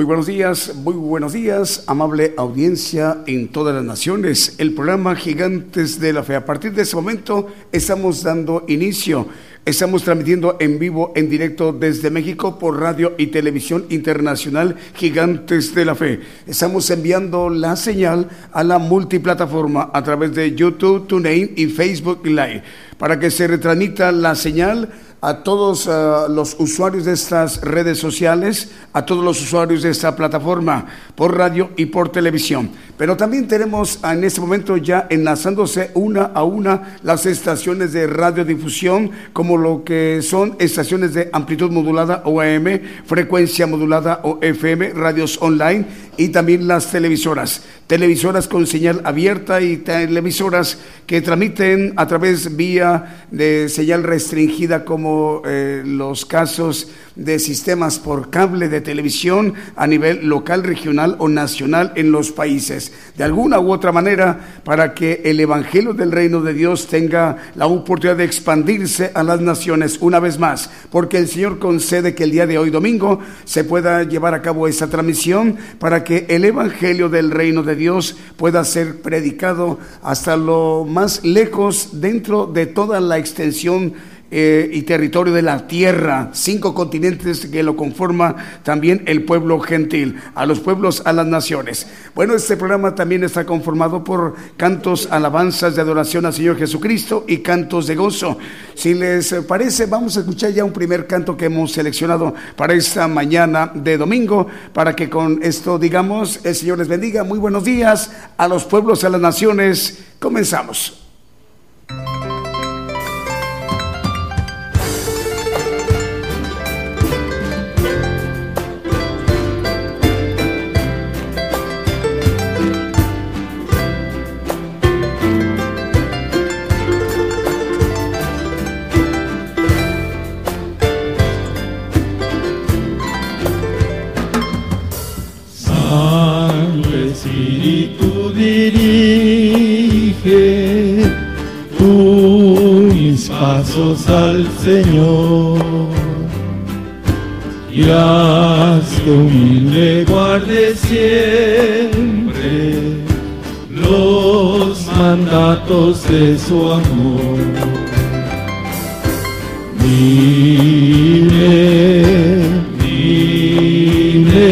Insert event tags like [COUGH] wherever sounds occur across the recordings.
Muy buenos días, muy buenos días, amable audiencia en todas las naciones. El programa Gigantes de la Fe. A partir de ese momento estamos dando inicio. Estamos transmitiendo en vivo, en directo desde México por radio y televisión internacional Gigantes de la Fe. Estamos enviando la señal a la multiplataforma a través de YouTube, TuneIn y Facebook Live para que se retransmita la señal a todos uh, los usuarios de estas redes sociales, a todos los usuarios de esta plataforma, por radio y por televisión. Pero también tenemos en este momento ya enlazándose una a una las estaciones de radiodifusión, como lo que son estaciones de amplitud modulada o AM, frecuencia modulada o FM, radios online y también las televisoras. Televisoras con señal abierta y televisoras que transmiten a través vía de señal restringida como eh, los casos de sistemas por cable de televisión a nivel local, regional o nacional en los países. De alguna u otra manera, para que el Evangelio del Reino de Dios tenga la oportunidad de expandirse a las naciones una vez más, porque el Señor concede que el día de hoy domingo se pueda llevar a cabo esa transmisión para que el Evangelio del Reino de Dios pueda ser predicado hasta lo más lejos dentro de toda la extensión eh, y territorio de la tierra, cinco continentes que lo conforma también el pueblo gentil, a los pueblos, a las naciones. Bueno, este programa también está conformado por cantos, alabanzas de adoración al Señor Jesucristo y cantos de gozo. Si les parece, vamos a escuchar ya un primer canto que hemos seleccionado para esta mañana de domingo, para que con esto digamos, el Señor les bendiga. Muy buenos días a los pueblos, a las naciones. Comenzamos. Al Señor y haz que humilde guarde siempre los mandatos de su amor. Dime, dime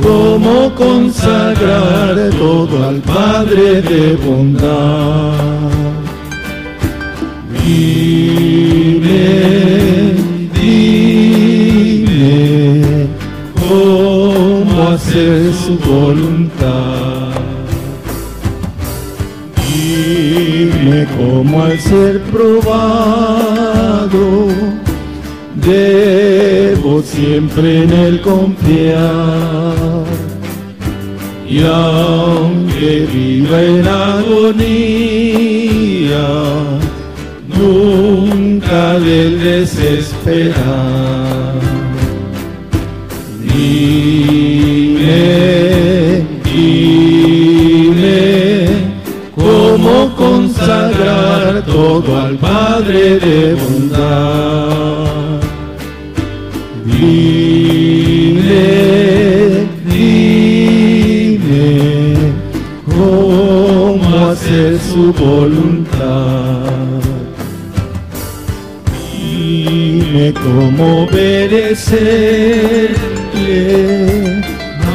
cómo consagrar todo al Padre de bondad Dime, dime cómo hacer su voluntad. Dime cómo al ser probado debo siempre en él confiar. Y aunque viva en agonía, nunca del desesperar. Dime, dime, cómo consagrar todo al Padre de bondad. Dime, dime, cómo hacer su voluntad cómo obedecerle,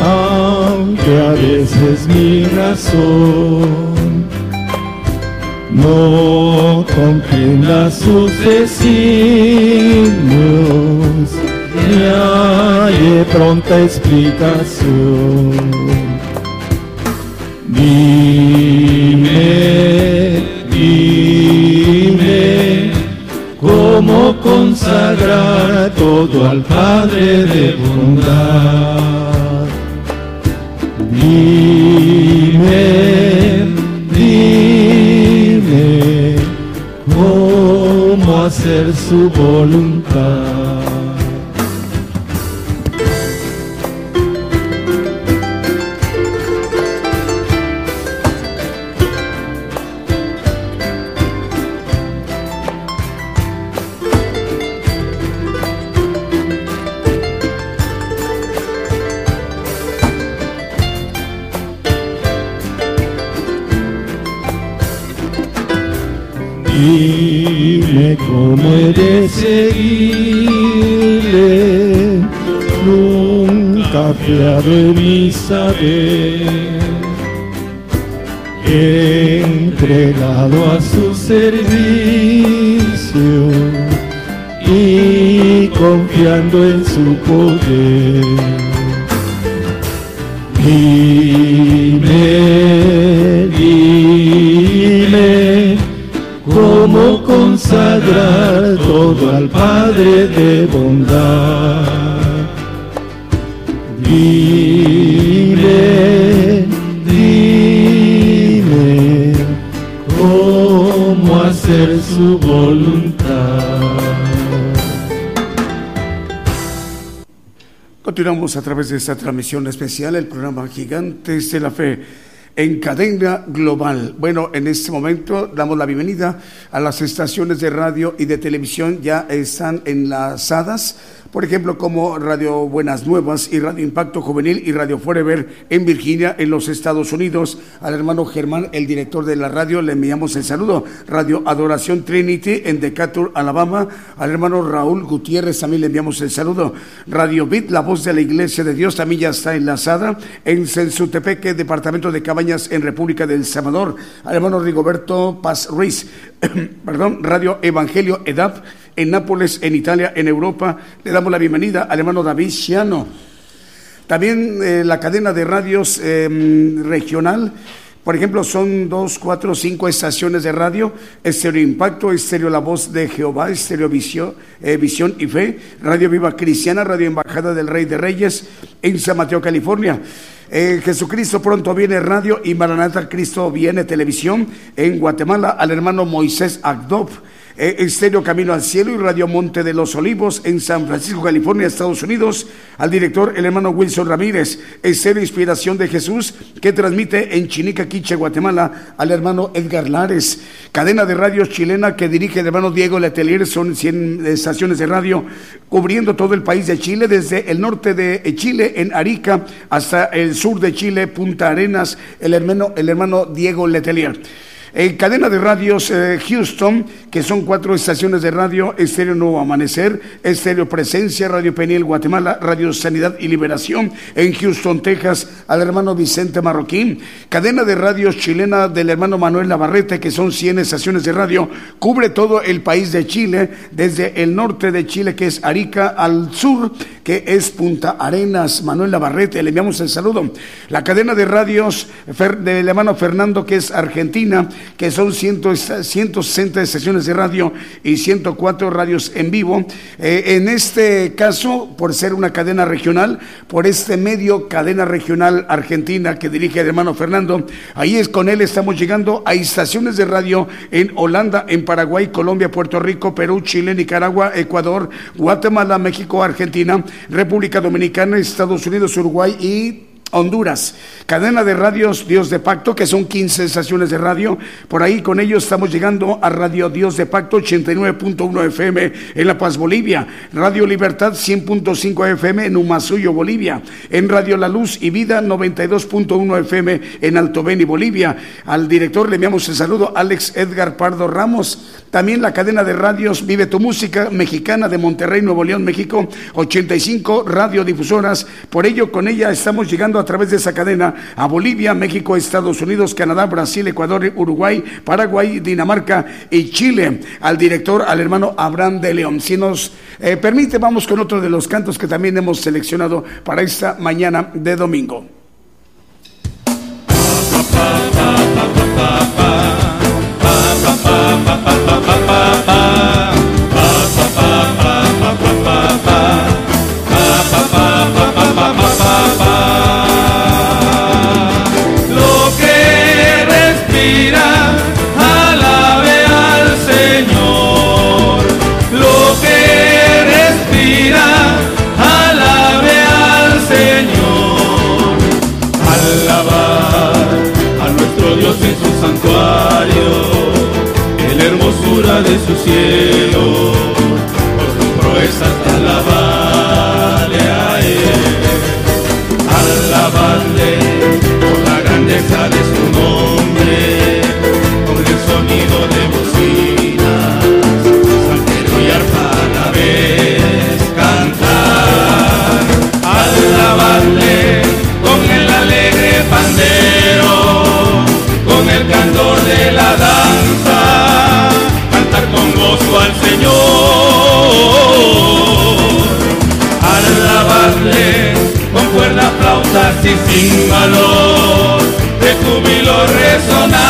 aunque a veces mi razón no comprenda sus designios, ni pronta explicación. Dime, dime, cómo consagrar todo al Padre de bondad. Dime, dime, cómo hacer su voluntad. Saber, entregado a su servicio y confiando en su poder. Dime, dime, cómo consagrar todo al Padre de bondad. Su voluntad. Continuamos a través de esta transmisión especial, el programa Gigantes de la Fe en cadena global. Bueno, en este momento damos la bienvenida a las estaciones de radio y de televisión, ya están enlazadas por ejemplo, como Radio Buenas Nuevas y Radio Impacto Juvenil y Radio Forever en Virginia, en los Estados Unidos. Al hermano Germán, el director de la radio, le enviamos el saludo. Radio Adoración Trinity en Decatur, Alabama. Al hermano Raúl Gutiérrez también le enviamos el saludo. Radio Bit, la voz de la Iglesia de Dios, también ya está enlazada en Sensutepeque, departamento de Cabañas en República del Salvador. Al hermano Rigoberto Paz Ruiz, [CLEARS THROAT] perdón, Radio Evangelio EDAP en Nápoles, en Italia, en Europa. Le damos la bienvenida al hermano David Ciano. También eh, la cadena de radios eh, regional. Por ejemplo, son dos, cuatro, cinco estaciones de radio, Estéreo Impacto, Estéreo La Voz de Jehová, Estéreo Visión, eh, Visión y Fe, Radio Viva Cristiana, Radio Embajada del Rey de Reyes, en San Mateo, California. Eh, Jesucristo pronto viene radio y Maranata Cristo viene televisión en Guatemala al hermano Moisés Agdop. Eh, Estéreo Camino al Cielo y Radio Monte de los Olivos en San Francisco, California, Estados Unidos, al director el hermano Wilson Ramírez, Estéreo Inspiración de Jesús, que transmite en Chinica, Quiche, Guatemala, al hermano Edgar Lares, cadena de radios chilena que dirige el hermano Diego Letelier, son 100 estaciones de radio cubriendo todo el país de Chile, desde el norte de Chile, en Arica, hasta el sur de Chile, Punta Arenas, el hermano, el hermano Diego Letelier. En cadena de radios eh, Houston, que son cuatro estaciones de radio, Estéreo Nuevo Amanecer, Estéreo Presencia, Radio Peniel Guatemala, Radio Sanidad y Liberación en Houston, Texas, al hermano Vicente Marroquín. Cadena de radios chilena del hermano Manuel Navarrete, que son 100 estaciones de radio, cubre todo el país de Chile, desde el norte de Chile, que es Arica, al sur, que es Punta Arenas. Manuel Navarrete, le enviamos el saludo. La cadena de radios del hermano Fernando, que es Argentina, que son 160 estaciones de radio y 104 radios en vivo. Eh, en este caso, por ser una cadena regional, por este medio cadena regional argentina que dirige el hermano Fernando, ahí es con él estamos llegando a estaciones de radio en Holanda, en Paraguay, Colombia, Puerto Rico, Perú, Chile, Nicaragua, Ecuador, Guatemala, México, Argentina, República Dominicana, Estados Unidos, Uruguay y Honduras, cadena de radios Dios de Pacto, que son 15 estaciones de radio. Por ahí con ellos estamos llegando a Radio Dios de Pacto 89.1 FM en La Paz, Bolivia. Radio Libertad 100.5 FM en Humasuyo, Bolivia. En Radio La Luz y Vida 92.1 FM en Alto Beni, Bolivia. Al director le enviamos el saludo, Alex Edgar Pardo Ramos. También la cadena de radios Vive tu Música Mexicana de Monterrey, Nuevo León, México, 85 radiodifusoras. Por ello, con ella estamos llegando a través de esa cadena a Bolivia, México, Estados Unidos, Canadá, Brasil, Ecuador, Uruguay, Paraguay, Dinamarca y Chile. Al director, al hermano Abraham de León. Si nos permite, vamos con otro de los cantos que también hemos seleccionado para esta mañana de domingo. En su santuario, en la hermosura de su cielo. sin valor de júbilo resonar.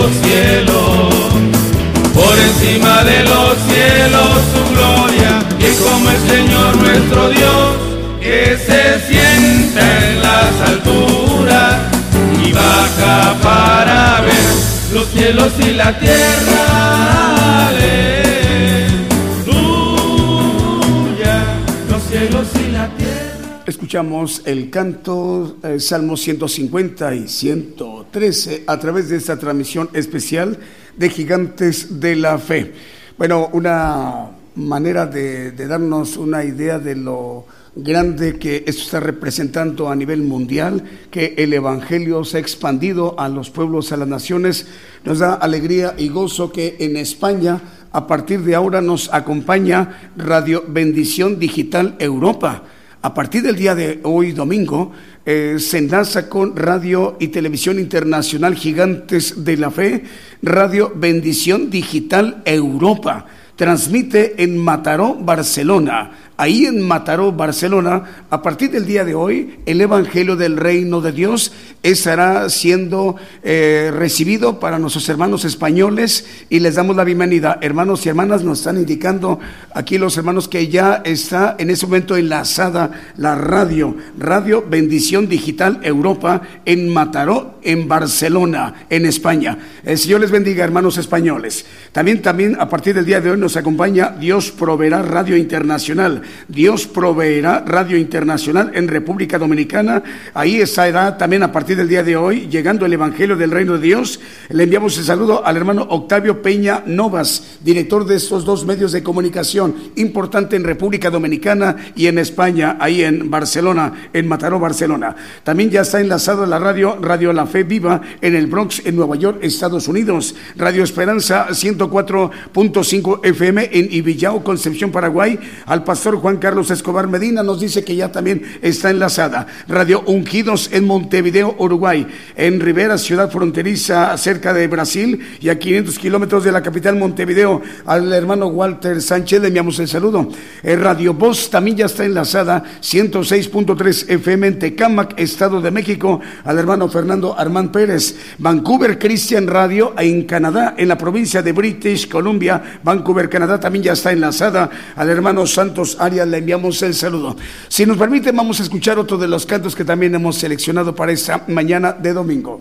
Los cielos, por encima de los cielos su gloria, y como el Señor nuestro Dios, que se sienta en las alturas y baja para ver los cielos y la tierra. Aleluya, los cielos y la tierra. Escuchamos el canto eh, Salmo 150 y 113 a través de esta transmisión especial de Gigantes de la Fe. Bueno, una manera de, de darnos una idea de lo grande que esto está representando a nivel mundial, que el Evangelio se ha expandido a los pueblos, a las naciones. Nos da alegría y gozo que en España, a partir de ahora, nos acompaña Radio Bendición Digital Europa. A partir del día de hoy, domingo, eh, se enlaza con Radio y Televisión Internacional Gigantes de la Fe, Radio Bendición Digital Europa. Transmite en Mataró, Barcelona ahí en Mataró, Barcelona, a partir del día de hoy, el Evangelio del Reino de Dios estará siendo eh, recibido para nuestros hermanos españoles y les damos la bienvenida. Hermanos y hermanas, nos están indicando aquí los hermanos que ya está en ese momento enlazada la radio, Radio Bendición Digital Europa en Mataró, en Barcelona, en España. El Señor les bendiga, hermanos españoles. También, también a partir del día de hoy nos acompaña Dios Proveerá Radio Internacional Dios proveerá Radio Internacional en República Dominicana. Ahí estará también a partir del día de hoy llegando el Evangelio del Reino de Dios. Le enviamos el saludo al hermano Octavio Peña Novas, director de estos dos medios de comunicación importante en República Dominicana y en España, ahí en Barcelona, en Mataró, Barcelona. También ya está enlazado la radio Radio La Fe Viva en el Bronx, en Nueva York, Estados Unidos. Radio Esperanza 104.5 FM en Ibillao, Concepción, Paraguay. Al pastor Juan Carlos Escobar Medina nos dice que ya también está enlazada. Radio Ungidos en Montevideo, Uruguay. En Rivera, ciudad fronteriza cerca de Brasil y a 500 kilómetros de la capital Montevideo. Al hermano Walter Sánchez le enviamos el saludo. El Radio Voz también ya está enlazada. 106.3 FM en Tecámac, Estado de México. Al hermano Fernando Armán Pérez. Vancouver Christian Radio en Canadá, en la provincia de British Columbia. Vancouver, Canadá también ya está enlazada. Al hermano Santos le enviamos el saludo. Si nos permite, vamos a escuchar otro de los cantos que también hemos seleccionado para esta mañana de domingo.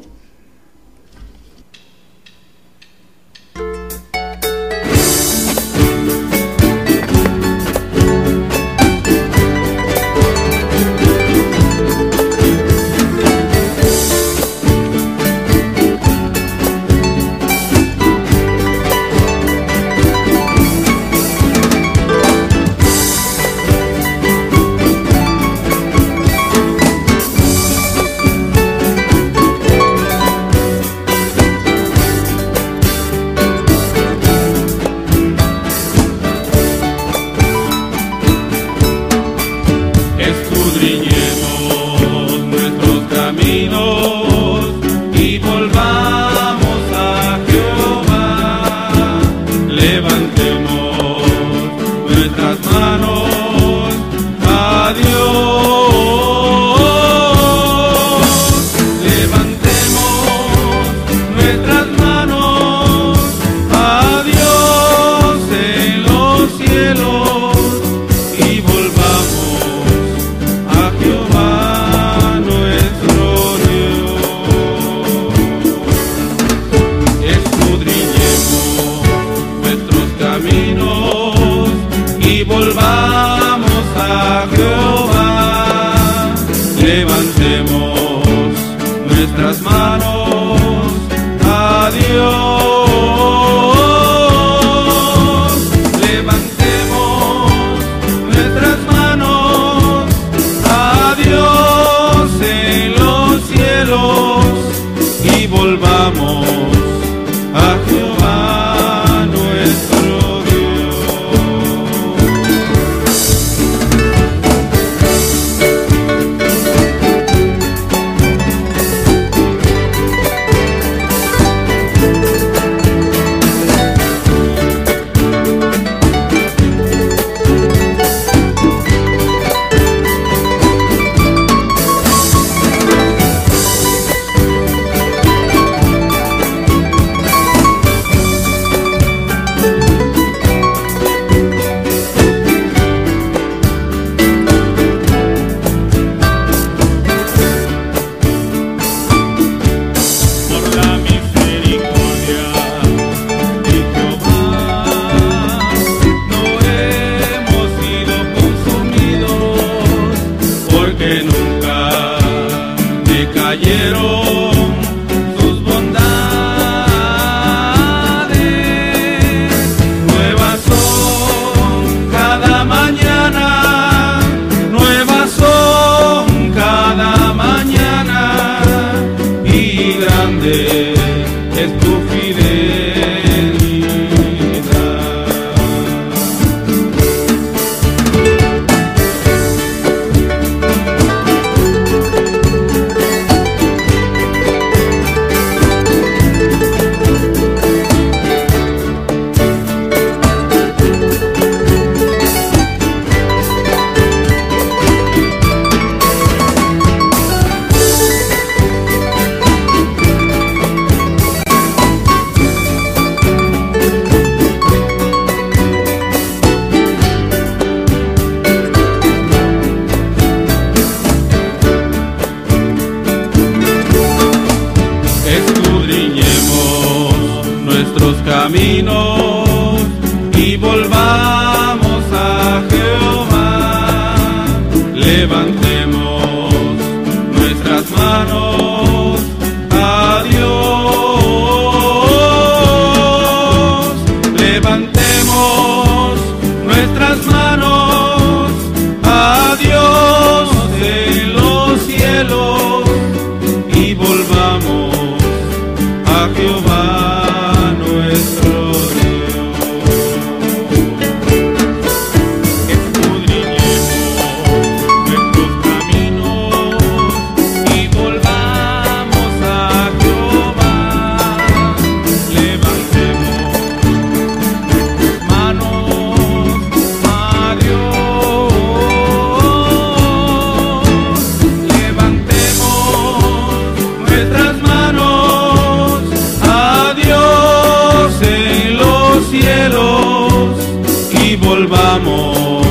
volvamos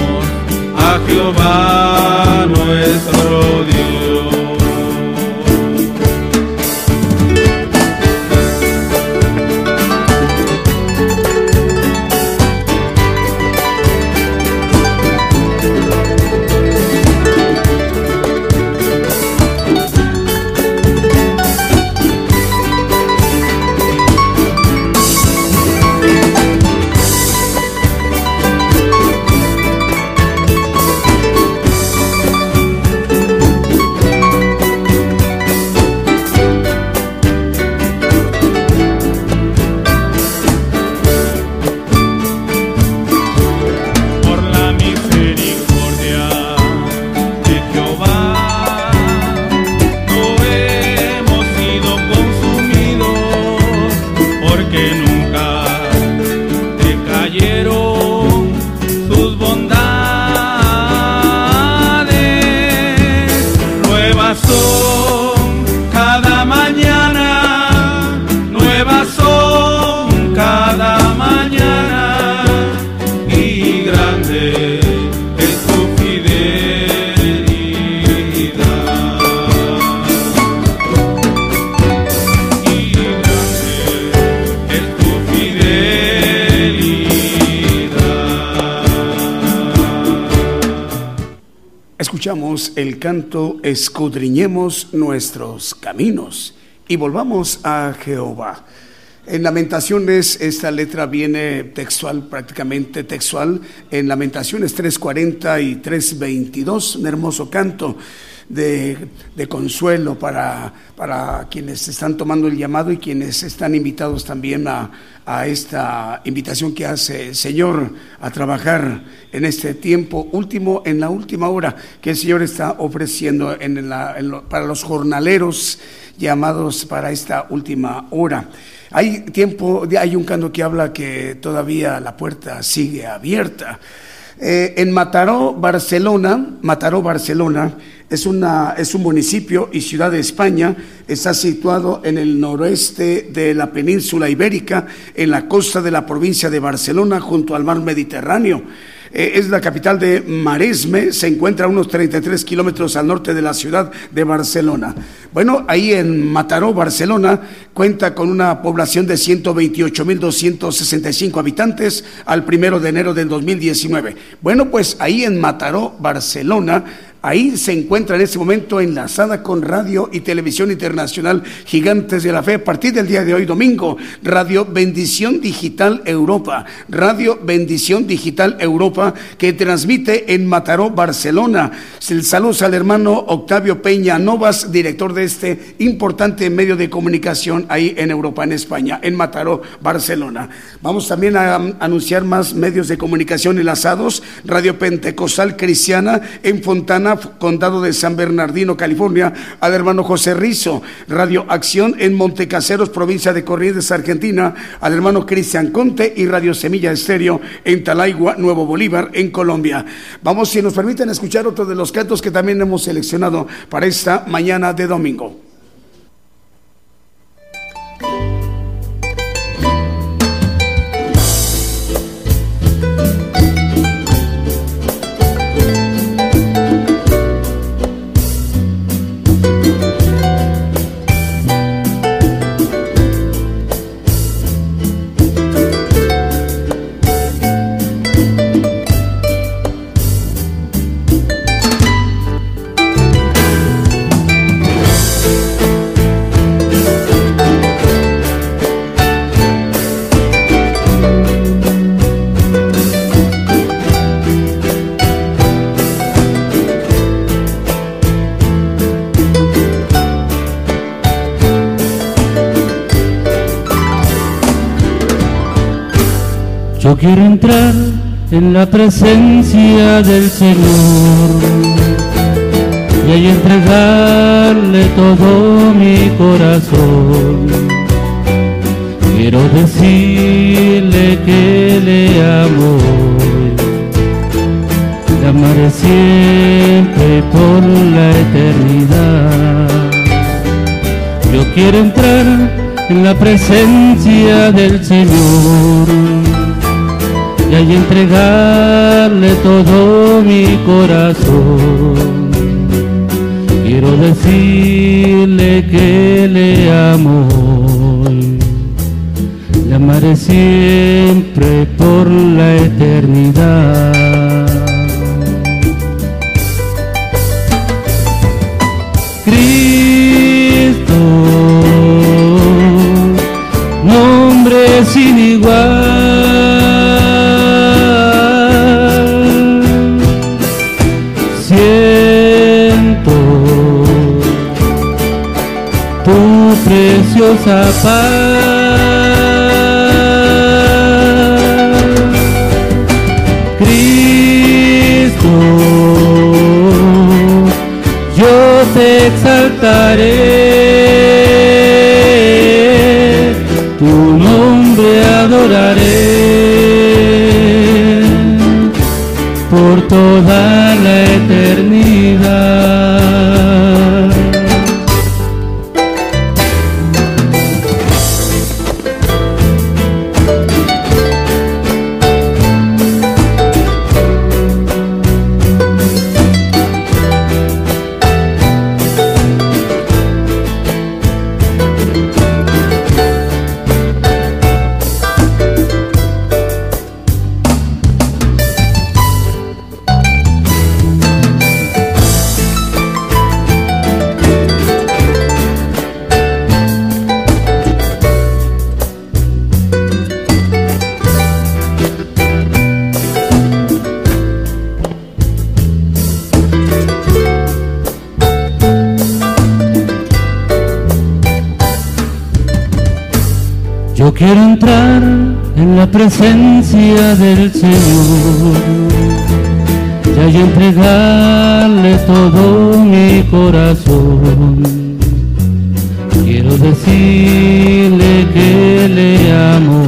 a Jehová nuestro Dios. Canto Escudriñemos nuestros caminos y volvamos a Jehová. En Lamentaciones esta letra viene textual, prácticamente textual, en Lamentaciones 3.40 y 3.22, un hermoso canto de, consuelo para, para quienes están tomando el llamado y quienes están invitados también a, esta invitación que hace el Señor a trabajar en este tiempo último, en la última hora que el Señor está ofreciendo en para los jornaleros llamados para esta última hora. Hay tiempo, hay un canto que habla que todavía la puerta sigue abierta. Eh, en Mataró, Barcelona, Mataró, Barcelona, es, una, es un municipio y ciudad de España, está situado en el noroeste de la península ibérica, en la costa de la provincia de Barcelona, junto al mar Mediterráneo. Eh, es la capital de Maresme, se encuentra a unos 33 kilómetros al norte de la ciudad de Barcelona. Bueno, ahí en Mataró, Barcelona, cuenta con una población de 128.265 habitantes al primero de enero del 2019. Bueno, pues ahí en Mataró, Barcelona, Ahí se encuentra en este momento enlazada con Radio y Televisión Internacional Gigantes de la Fe a partir del día de hoy, domingo. Radio Bendición Digital Europa. Radio Bendición Digital Europa que transmite en Mataró, Barcelona. Saludos al hermano Octavio Peña Novas, director de este importante medio de comunicación ahí en Europa, en España, en Mataró, Barcelona. Vamos también a anunciar más medios de comunicación enlazados. Radio Pentecostal Cristiana en Fontana, Condado de San Bernardino, California, al hermano José Rizo. Radio Acción en Montecaseros, provincia de Corrientes, Argentina, al hermano Cristian Conte y Radio Semilla Estéreo en Talaigua, Nuevo Bolívar, en Colombia. Vamos, si nos permiten escuchar otro de los cantos que también hemos seleccionado para esta mañana de domingo. Quiero entrar en la presencia del Señor y ahí entregarle todo mi corazón. Quiero decirle que le amo, le amaré siempre por la eternidad. Yo quiero entrar en la presencia del Señor y ahí entregarle todo mi corazón. Quiero decirle que le amo, le amaré siempre por la eternidad. Preciosa Señor y ahí entregarle todo mi corazón. Quiero decirle que le amo,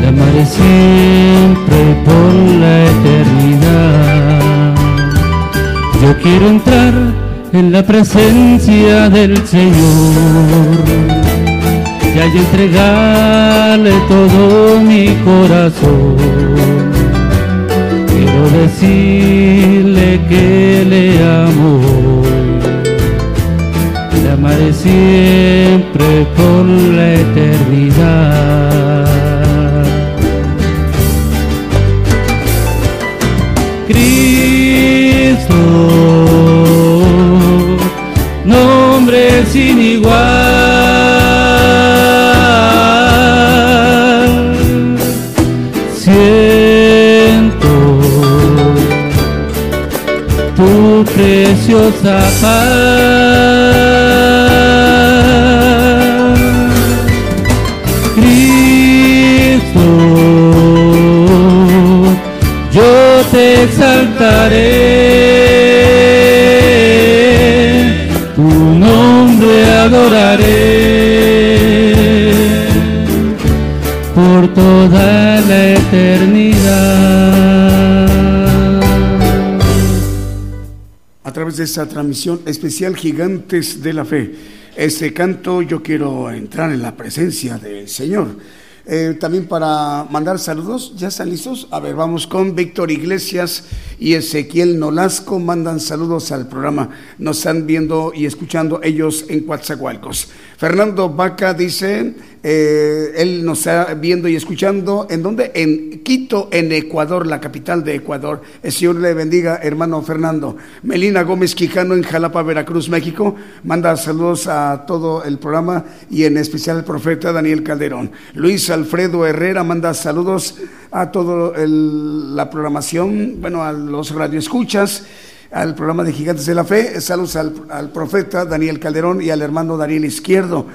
le amaré siempre por la eternidad. Yo quiero entrar en la presencia del Señor y hay entregarle todo mi corazón. Quiero decirle que le amo, le amaré siempre por la eternidad. up. Transmisión especial Gigantes de la Fe. Este canto yo quiero entrar en la presencia del Señor. Eh, también para mandar saludos, ¿ya están listos? A ver, vamos con Víctor Iglesias y Ezequiel Nolasco, mandan saludos al programa. Nos están viendo y escuchando ellos en Coatzacoalcos. Fernando Vaca dice, eh, él nos está viendo y escuchando. ¿En dónde? En Quito, en Ecuador, la capital de Ecuador. El Señor le bendiga, hermano Fernando. Melina Gómez Quijano en Jalapa, Veracruz, México. Manda saludos a todo el programa y en especial al profeta Daniel Calderón. Luis Alfredo Herrera manda saludos a toda la programación, bueno, a los radioescuchas al programa de Gigantes de la Fe. Saludos al, profeta Daniel Calderón y al hermano Daniel Izquierdo.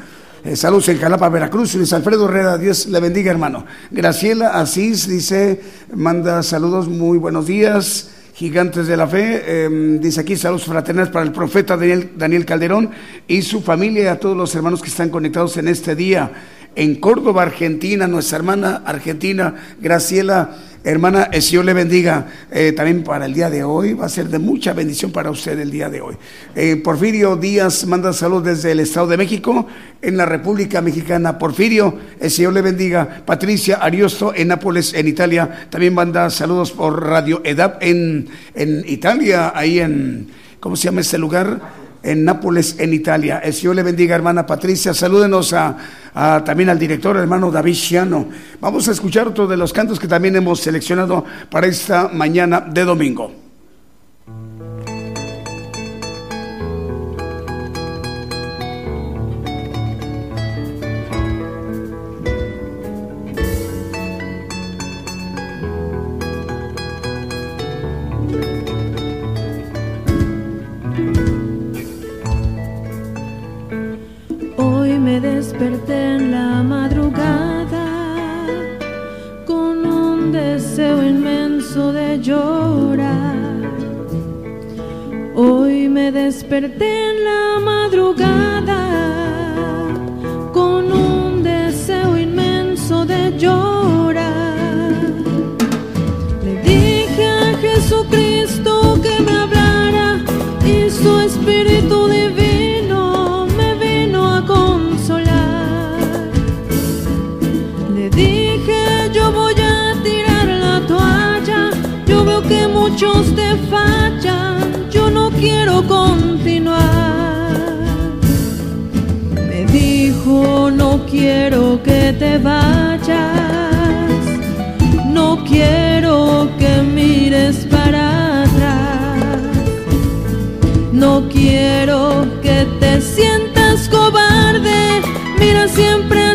Eh, saludos en Jalapa, Veracruz. Luis Alfredo Herrera, Dios le bendiga, hermano. Graciela Asís dice, manda saludos, muy buenos días. Gigantes de la Fe, eh, dice aquí saludos fraternales para el profeta Daniel, Daniel Calderón y su familia y a todos los hermanos que están conectados en este día. En Córdoba, Argentina, nuestra hermana argentina, Graciela Hermana, el Señor le bendiga eh, también para el día de hoy. Va a ser de mucha bendición para usted el día de hoy. Eh, Porfirio Díaz manda saludos desde el Estado de México, en la República Mexicana. Porfirio, el Señor le bendiga. Patricia Ariosto en Nápoles, en Italia. También manda saludos por Radio EDAP en, en Italia, ahí en, ¿cómo se llama este lugar? En Nápoles, en Italia. El Señor le bendiga, hermana Patricia. Salúdenos a, también al director, hermano David Chiano. Vamos a escuchar otro de los cantos que también hemos seleccionado para esta mañana de domingo. Desperté en la madrugada con un deseo inmenso de llorar. Le dije a Jesucristo que me hablara y su espíritu divino me vino a consolar. Le dije yo voy a tirar la toalla, yo veo que muchos te fallan, quiero continuar. Me dijo no quiero que te vayas, no quiero que mires para atrás. No quiero que te sientas cobarde, mira siempre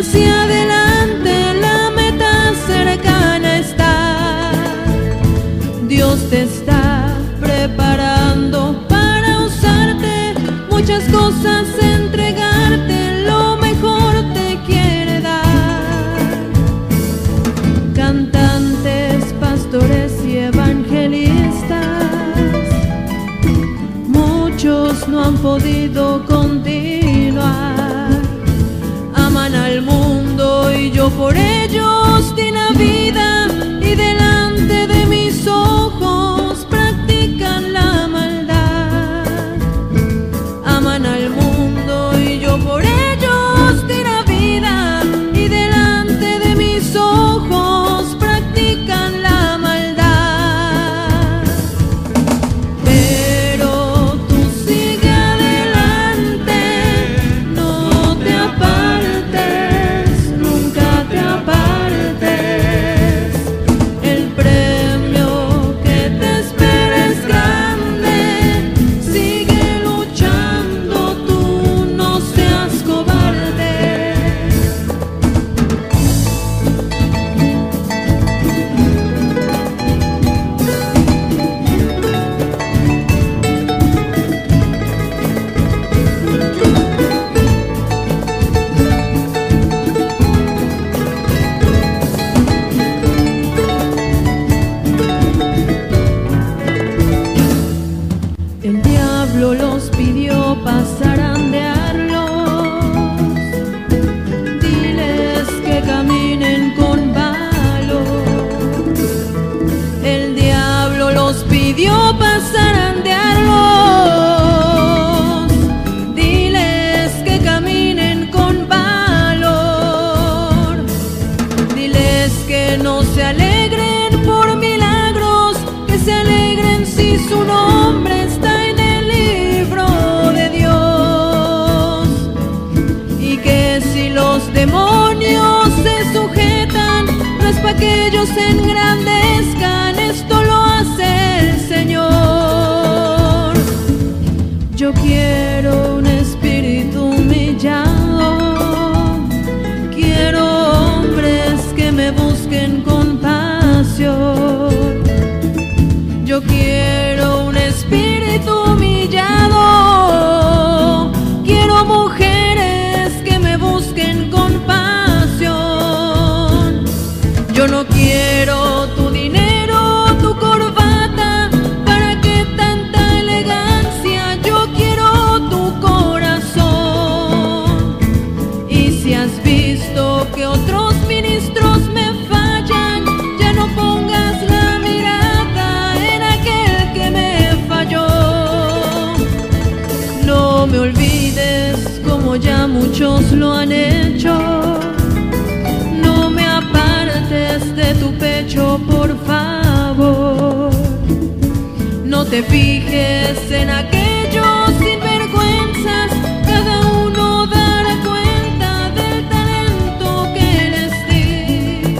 fijes en aquellos sinvergüenzas, cada uno dará cuenta del talento que les di.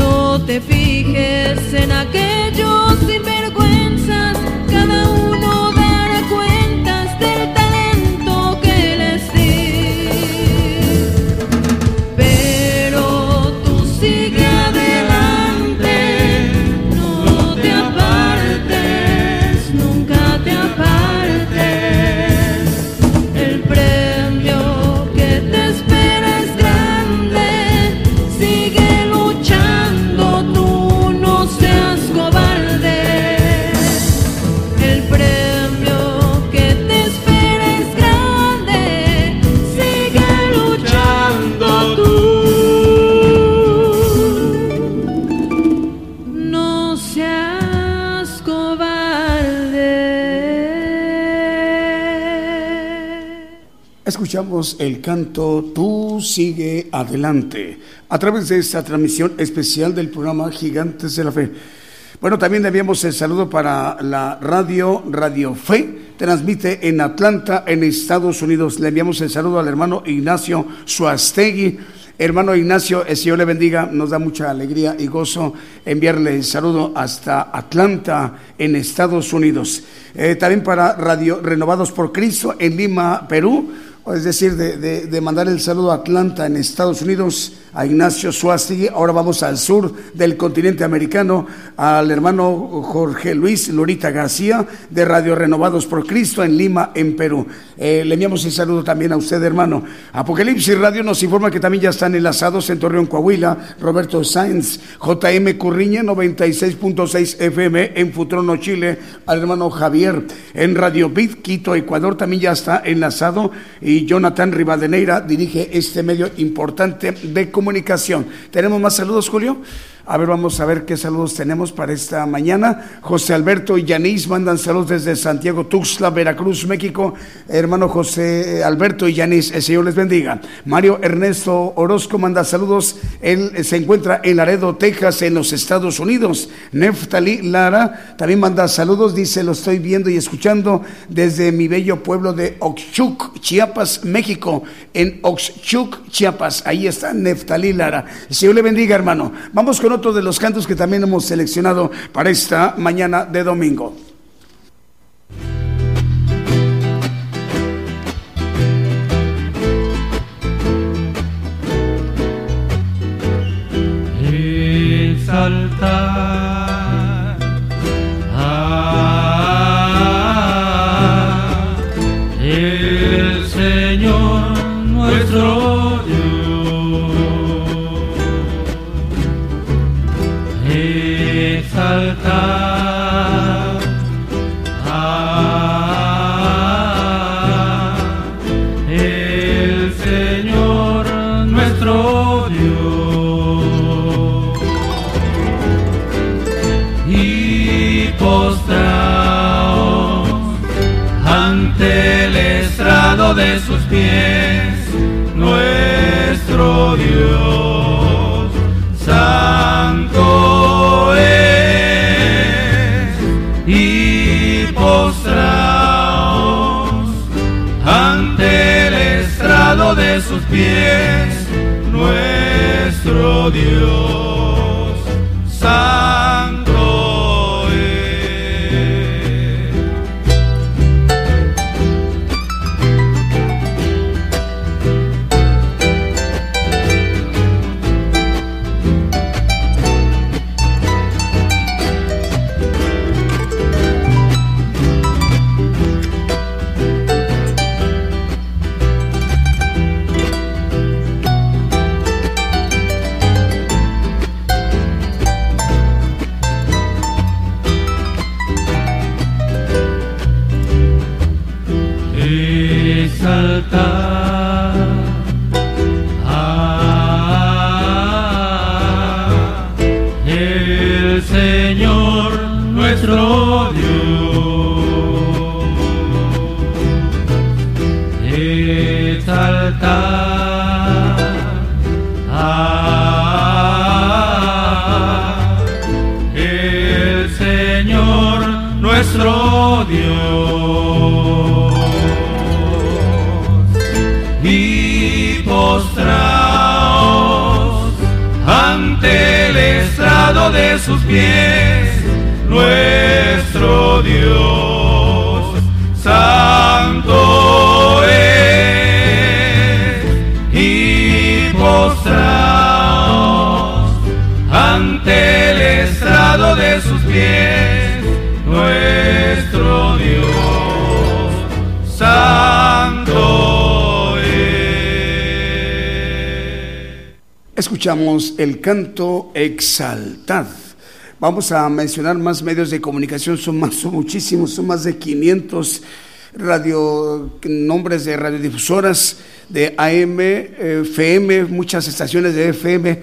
No te fijes en aquellos El canto Tú sigue adelante a través de esta transmisión especial del programa Gigantes de la Fe. Bueno, también le enviamos el saludo para la radio Radio Fe, transmite en Atlanta, en Estados Unidos. Le enviamos el saludo al hermano Ignacio Suastegui. Hermano Ignacio, el Señor le bendiga, nos da mucha alegría y gozo enviarle el saludo hasta Atlanta, en Estados Unidos. Eh, también para Radio Renovados por Cristo en Lima, Perú es decir, de, de, de, mandar el saludo a Atlanta en Estados Unidos, a Ignacio Suástegui. Ahora vamos al sur del continente americano, al hermano Jorge Luis Lorita García, de Radio Renovados por Cristo en Lima, en Perú. Eh, le enviamos el saludo también a usted, hermano. Apocalipsis Radio nos informa que también ya están enlazados en Torreón, Coahuila, Roberto Sáenz, JM Curriña, 96.6 FM en Futrono, Chile, al hermano Javier. En Radio Bit, Quito, Ecuador, también ya está enlazado y Jonathan Rivadeneira dirige este medio importante de ¿Tenemos más saludos, Julio? A ver, vamos a ver qué saludos tenemos para esta mañana. José Alberto y Yanis mandan saludos desde Santiago, Tuxtla, Veracruz, México. Hermano José Alberto y Yanis, el Señor les bendiga. Mario Ernesto Orozco manda saludos. Él se encuentra en Laredo, Texas, en los Estados Unidos. Neftali Lara también manda saludos. Dice, lo estoy viendo y escuchando desde mi bello pueblo de Oxchuc, Chiapas, México. En Oxchuc, Chiapas. Ahí está Neftali Lara. El Señor le bendiga, hermano. Vamos con otro de los cantos que también hemos seleccionado para esta mañana de domingo. Exaltar sus pies, nuestro Dios El canto Exaltad. Vamos a mencionar más medios de comunicación, son, más, son muchísimos, son más de 500 radio, nombres de radiodifusoras de AM, FM, muchas estaciones de FM, eh,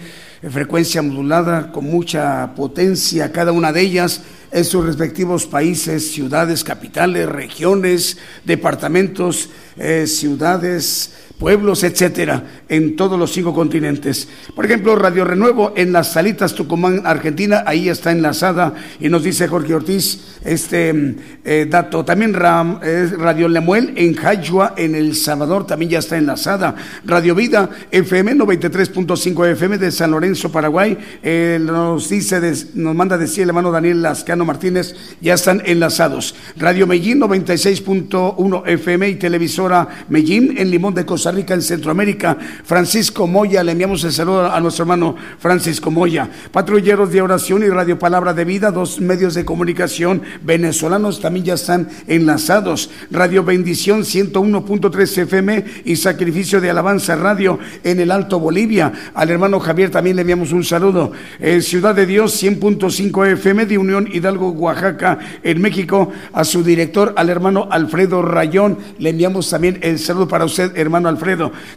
frecuencia modulada con mucha potencia, cada una de ellas en sus respectivos países, ciudades, capitales, regiones, departamentos, eh, ciudades, pueblos, etcétera, en todos los cinco continentes. Por ejemplo, Radio Renuevo en las Salitas, Tucumán, Argentina, ahí está enlazada y nos dice Jorge Ortiz este eh, dato. También Ram- Radio Lemuel en Jayua, en El Salvador, también ya está enlazada. Radio Vida FM 93.5 FM de San Lorenzo, Paraguay, eh, nos dice, nos manda decir el hermano Daniel Lascano Martínez, ya están enlazados. Radio Medellín 96.1 FM y televisora Medellín en Limón de Costa Rica, en Centroamérica. Francisco Moya, le enviamos el saludo a nuestro hermano Francisco Moya. Patrulleros de Oración y Radio Palabra de Vida, dos medios de comunicación venezolanos también ya están enlazados. Radio Bendición 101.3 FM y Sacrificio de Alabanza Radio en el Alto Bolivia. Al hermano Javier también le enviamos un saludo. Ciudad de Dios 100.5 FM de Unión Hidalgo, Oaxaca, en México. A su director, al hermano Alfredo Rayón, le enviamos también el saludo para usted, hermano Alfredo.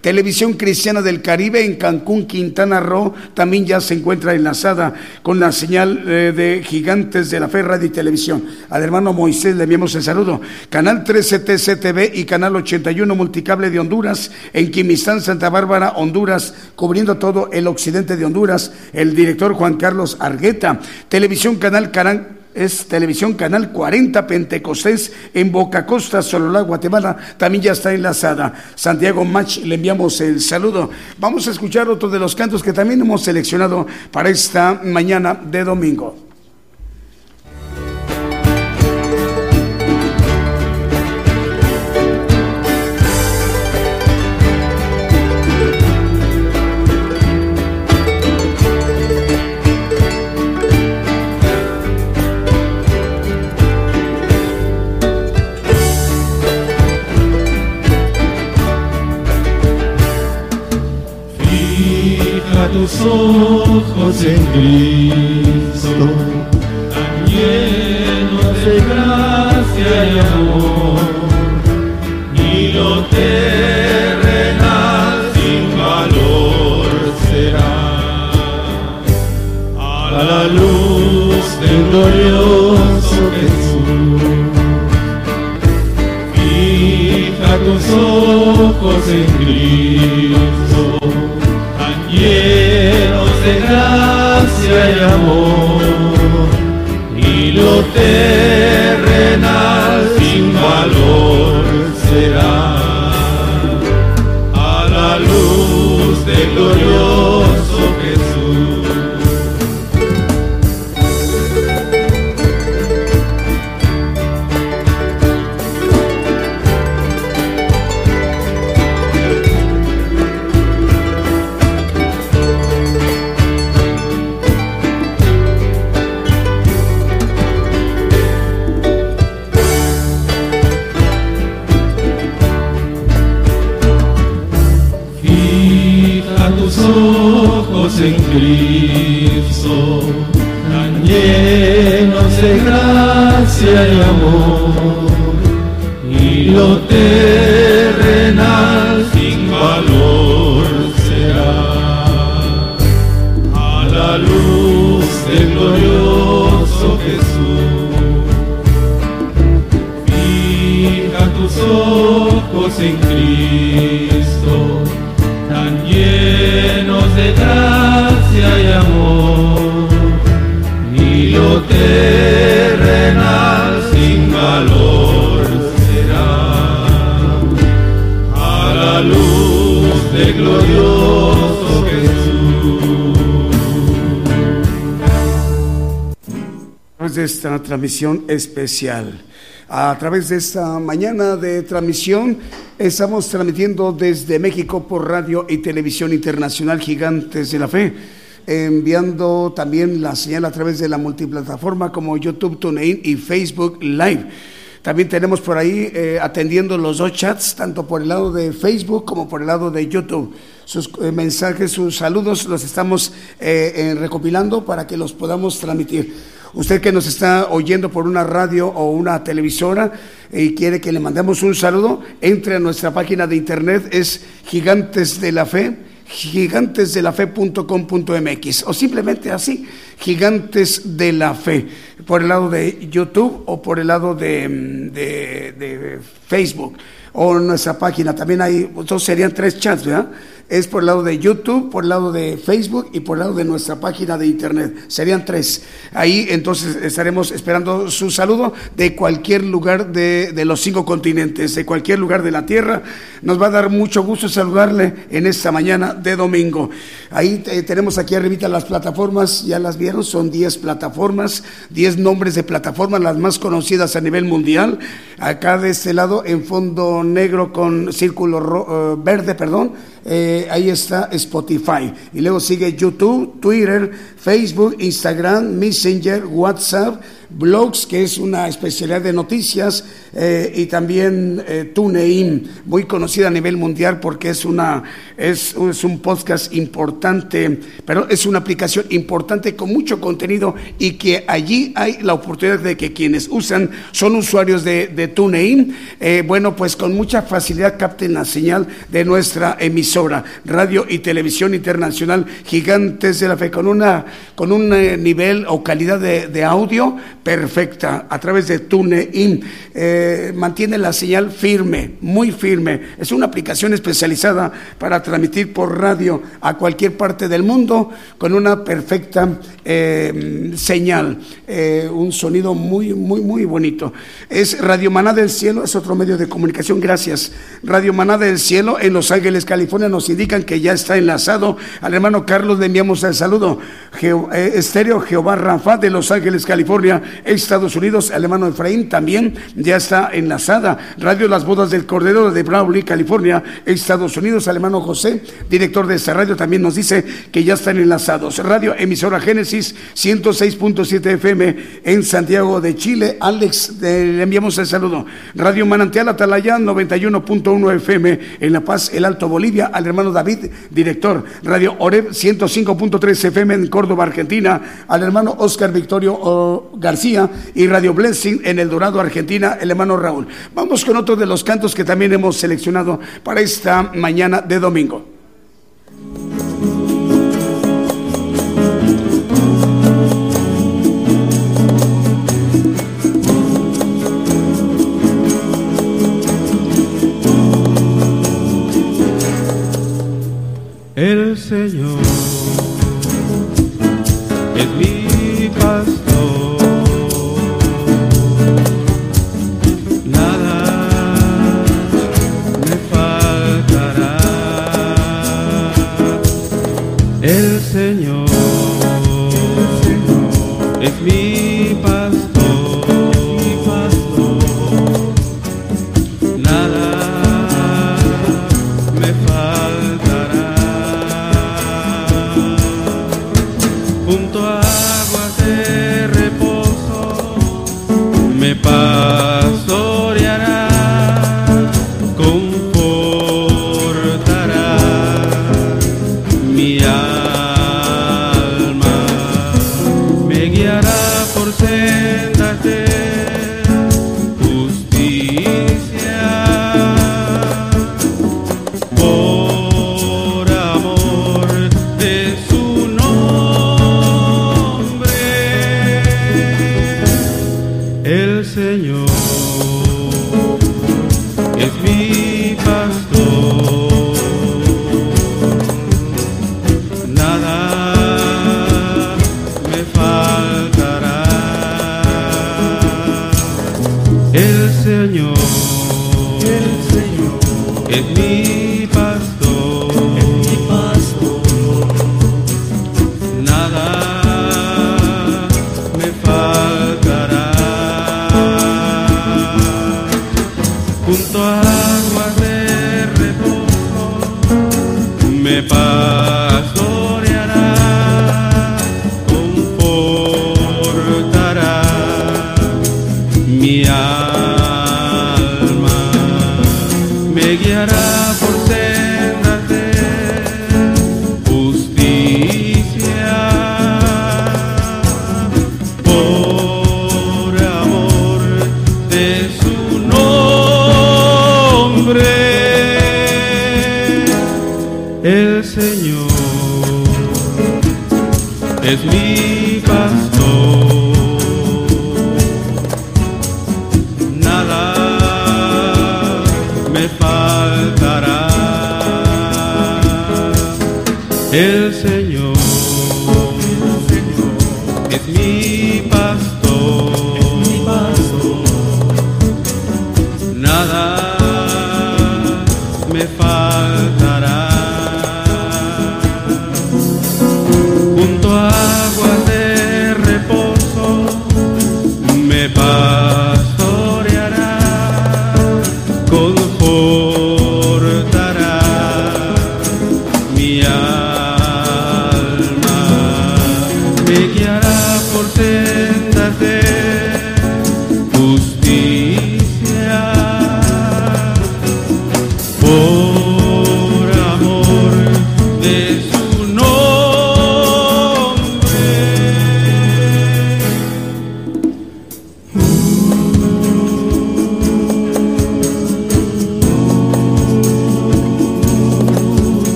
Televisión Cristiana del Caribe en Cancún, Quintana Roo, también ya se encuentra enlazada con la señal eh, de Gigantes de la Fe Radio y Televisión. Al hermano Moisés le enviamos el saludo. Canal 13 TCTV y Canal 81 Multicable de Honduras en Quimistán, Santa Bárbara, Honduras, cubriendo todo el occidente de Honduras. El director Juan Carlos Argueta. Televisión Canal Carán es Televisión Canal 40 Pentecostés en Boca Costa, Sololá, Guatemala, también ya está enlazada. Santiago Mach, le enviamos el saludo. Vamos a escuchar otro de los cantos que también hemos seleccionado para esta mañana de domingo. Tus ojos en Cristo, tan llenos de gracia y amor, y lo terrenal sin valor será. A la luz del glorioso Jesús. Fija tus ojos en Cristo, de gracia y amor, y lo terrenal transmisión especial. A través de esta mañana de transmisión estamos transmitiendo desde México por radio y televisión internacional Gigantes de la Fe, enviando también la señal a través de la multiplataforma como YouTube, TuneIn y Facebook Live. También tenemos por ahí eh, atendiendo los dos chats, tanto por el lado de Facebook como por el lado de YouTube. Sus eh, mensajes, sus saludos los estamos eh, recopilando para que los podamos transmitir. Usted que nos está oyendo por una radio o una televisora y quiere que le mandemos un saludo, entre a nuestra página de internet, es Gigantes de la Fe, gigantesdelafe.com.mx o simplemente así, Gigantes de la Fe, por el lado de YouTube o por el lado de, de- de Facebook o nuestra página. También hay, entonces serían tres chats, ¿verdad? Es por el lado de YouTube, por el lado de Facebook y por el lado de nuestra página de internet. Serían tres. Ahí entonces estaremos esperando su saludo de cualquier lugar de, los cinco continentes, de cualquier lugar de la tierra. Nos va a dar mucho gusto saludarle en esta mañana de domingo. Ahí eh, tenemos aquí arribita las plataformas, ya las vieron, son 10 plataformas, 10 nombres de plataformas, las más conocidas a nivel mundial. Acá de este lado, en fondo negro con círculo ro- eh, verde, perdón, eh, ahí está Spotify. Y luego sigue YouTube, Twitter, Facebook, Instagram, Messenger, WhatsApp, blogs, que es una especialidad de noticias, eh, y también eh, TuneIn, muy conocida a nivel mundial porque es, una, es, un podcast importante, pero es una aplicación importante con mucho contenido y que allí hay la oportunidad de que quienes usan son usuarios de, de TuneIn, eh, bueno, pues con mucha facilidad capten la señal de nuestra emisora, radio y televisión internacional Gigantes de la Fe, con, una, con un eh, nivel o calidad de audio perfecta a través de TuneIn. Eh, mantiene la señal firme, muy firme. Es una aplicación especializada para transmitir por radio a cualquier parte del mundo con una perfecta eh, señal, eh, un sonido muy, muy, muy bonito. Es Radio Maná del Cielo, es otro medio de comunicación. Gracias. Radio Maná del Cielo en Los Ángeles, California, nos indican que ya está enlazado. Al hermano Carlos le enviamos el saludo. Eh, Estéreo Jehová Rafa de Los Ángeles, California, Estados Unidos. El hermano Efraín también ya está enlazada. Radio Las Bodas del Cordero de Brawley, California, Estados Unidos. El hermano José, director de esta radio, también nos dice que ya están enlazados. Radio Emisora Génesis 106.7 FM en Santiago de Chile. Alex, le enviamos el saludo. Radio Manantial Atalaya 91.1 FM en La Paz, El Alto Bolivia. Al hermano David, director. Radio Oreb 105.3 FM en Córdoba, Argentina. Al hermano Oscar Victorio oh, Y Radio Blessing en El Dorado, Argentina. El hermano Raúl. Vamos con otro de los cantos que también hemos seleccionado para esta mañana de domingo. El Señor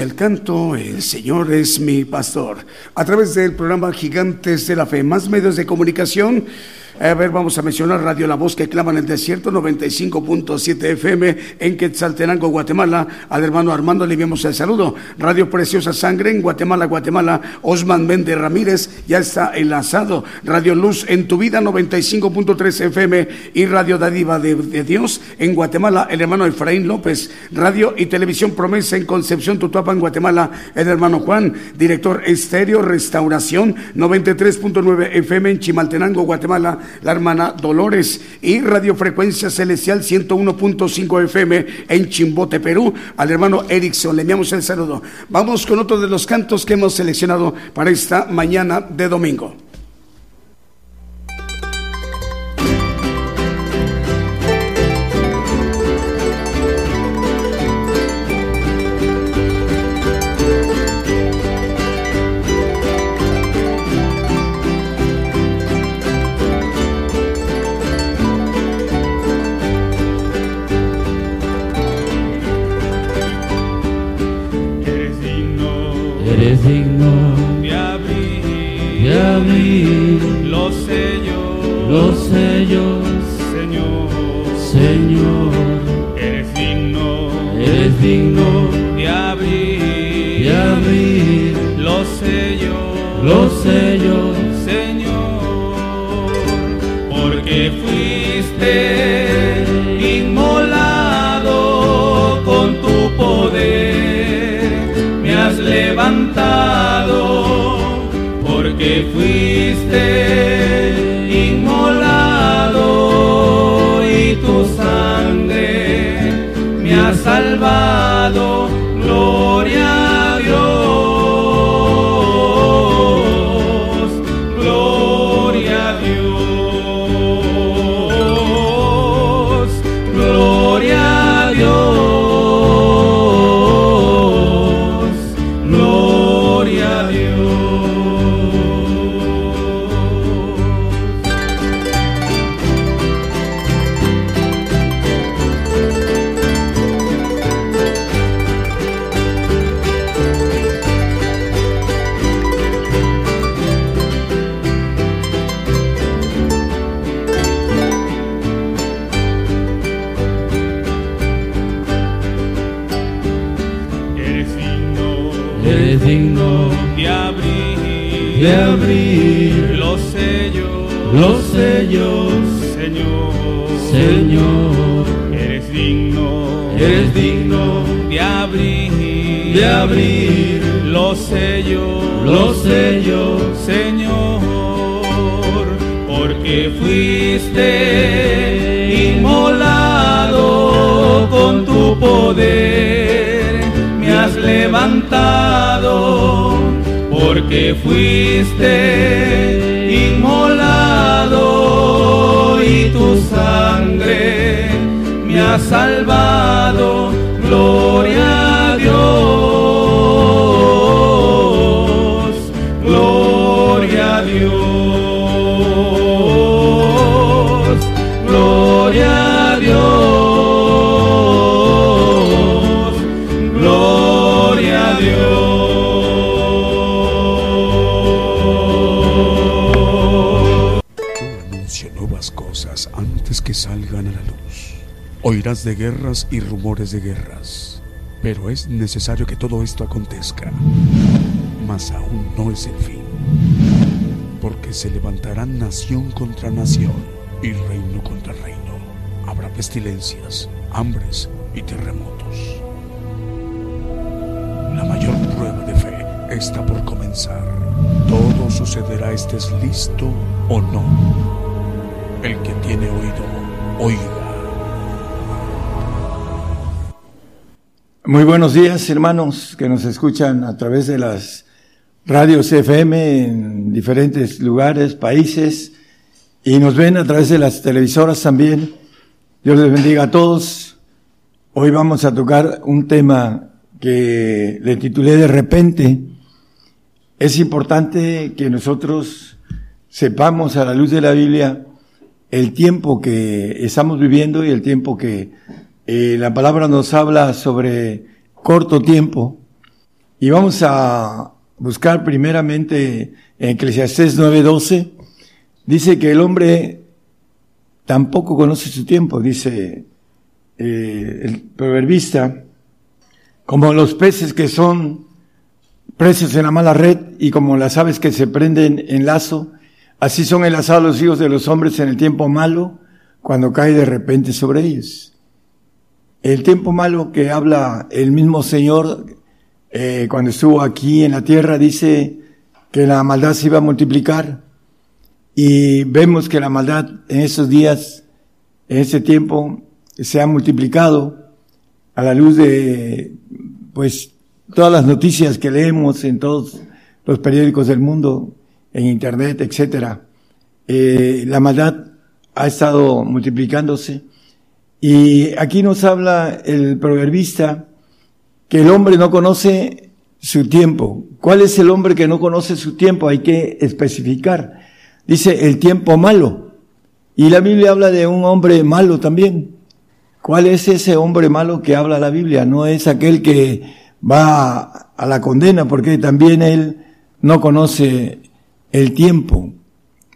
el canto El Señor es mi pastor a través del programa Gigantes de la Fe, más medios de comunicación a ver, vamos a mencionar Radio La Voz que clama en el desierto, 95.7 FM en Quetzaltenango, Guatemala. Al hermano Armando le enviamos el saludo. Radio Preciosa Sangre en Guatemala, Guatemala. Osman Méndez Ramírez ya está enlazado. Radio Luz en tu vida, 95.3 FM y Radio Dadiva de, Dios en Guatemala. El hermano Efraín López. Radio y Televisión Promesa en Concepción, Tutuapa, en Guatemala. El hermano Juan, director Estéreo Restauración, 93.9 FM en Chimaltenango, Guatemala la hermana Dolores y Radiofrecuencia Celestial 101.5 FM en Chimbote, Perú, al hermano Erickson. Le enviamos el saludo. Vamos con otro de los cantos que hemos seleccionado para esta mañana de domingo. te abrir los sellos, los sellos, Señor, porque fuiste inmolado con tu poder, me has levantado, porque fuiste inmolado y tu sangre me ha salvado, Oirás de guerras y rumores de guerras, pero es necesario que todo esto acontezca. Mas aún no es el fin, porque se levantarán nación contra nación y reino contra reino. Habrá pestilencias, hambres muy buenos días, hermanos que nos escuchan a través de las radios FM en diferentes lugares, países, y nos ven a través de las televisoras también. Dios les bendiga a todos. Hoy vamos a tocar un tema que le titulé de repente. Es importante que nosotros sepamos a la luz de la Biblia el tiempo que estamos viviendo y el tiempo que eh, la palabra nos habla sobre corto tiempo. Y vamos a buscar primeramente en Eclesiastés 9:12. Dice que el hombre tampoco conoce su tiempo, dice eh, el proverbista, como los peces que son presos en la mala red y como las aves que se prenden en lazo, Así son enlazados los hijos de los hombres en el tiempo malo, cuando cae de repente sobre ellos. El tiempo malo que habla el mismo Señor eh, cuando estuvo aquí en la tierra dice que la maldad se iba a multiplicar y vemos que la maldad en esos días, en ese tiempo, se ha multiplicado a la luz de, pues, todas las noticias que leemos en todos los periódicos del mundo, en internet, etcétera. Eh, la maldad ha estado multiplicándose y aquí nos habla el proverbista que el hombre no conoce su tiempo. ¿Cuál es el hombre que no conoce su tiempo? Hay que especificar. Dice el tiempo malo. Y la Biblia habla de un hombre malo también. ¿Cuál es ese hombre malo que habla la Biblia? No es aquel que va a la condena, porque también él no conoce el tiempo,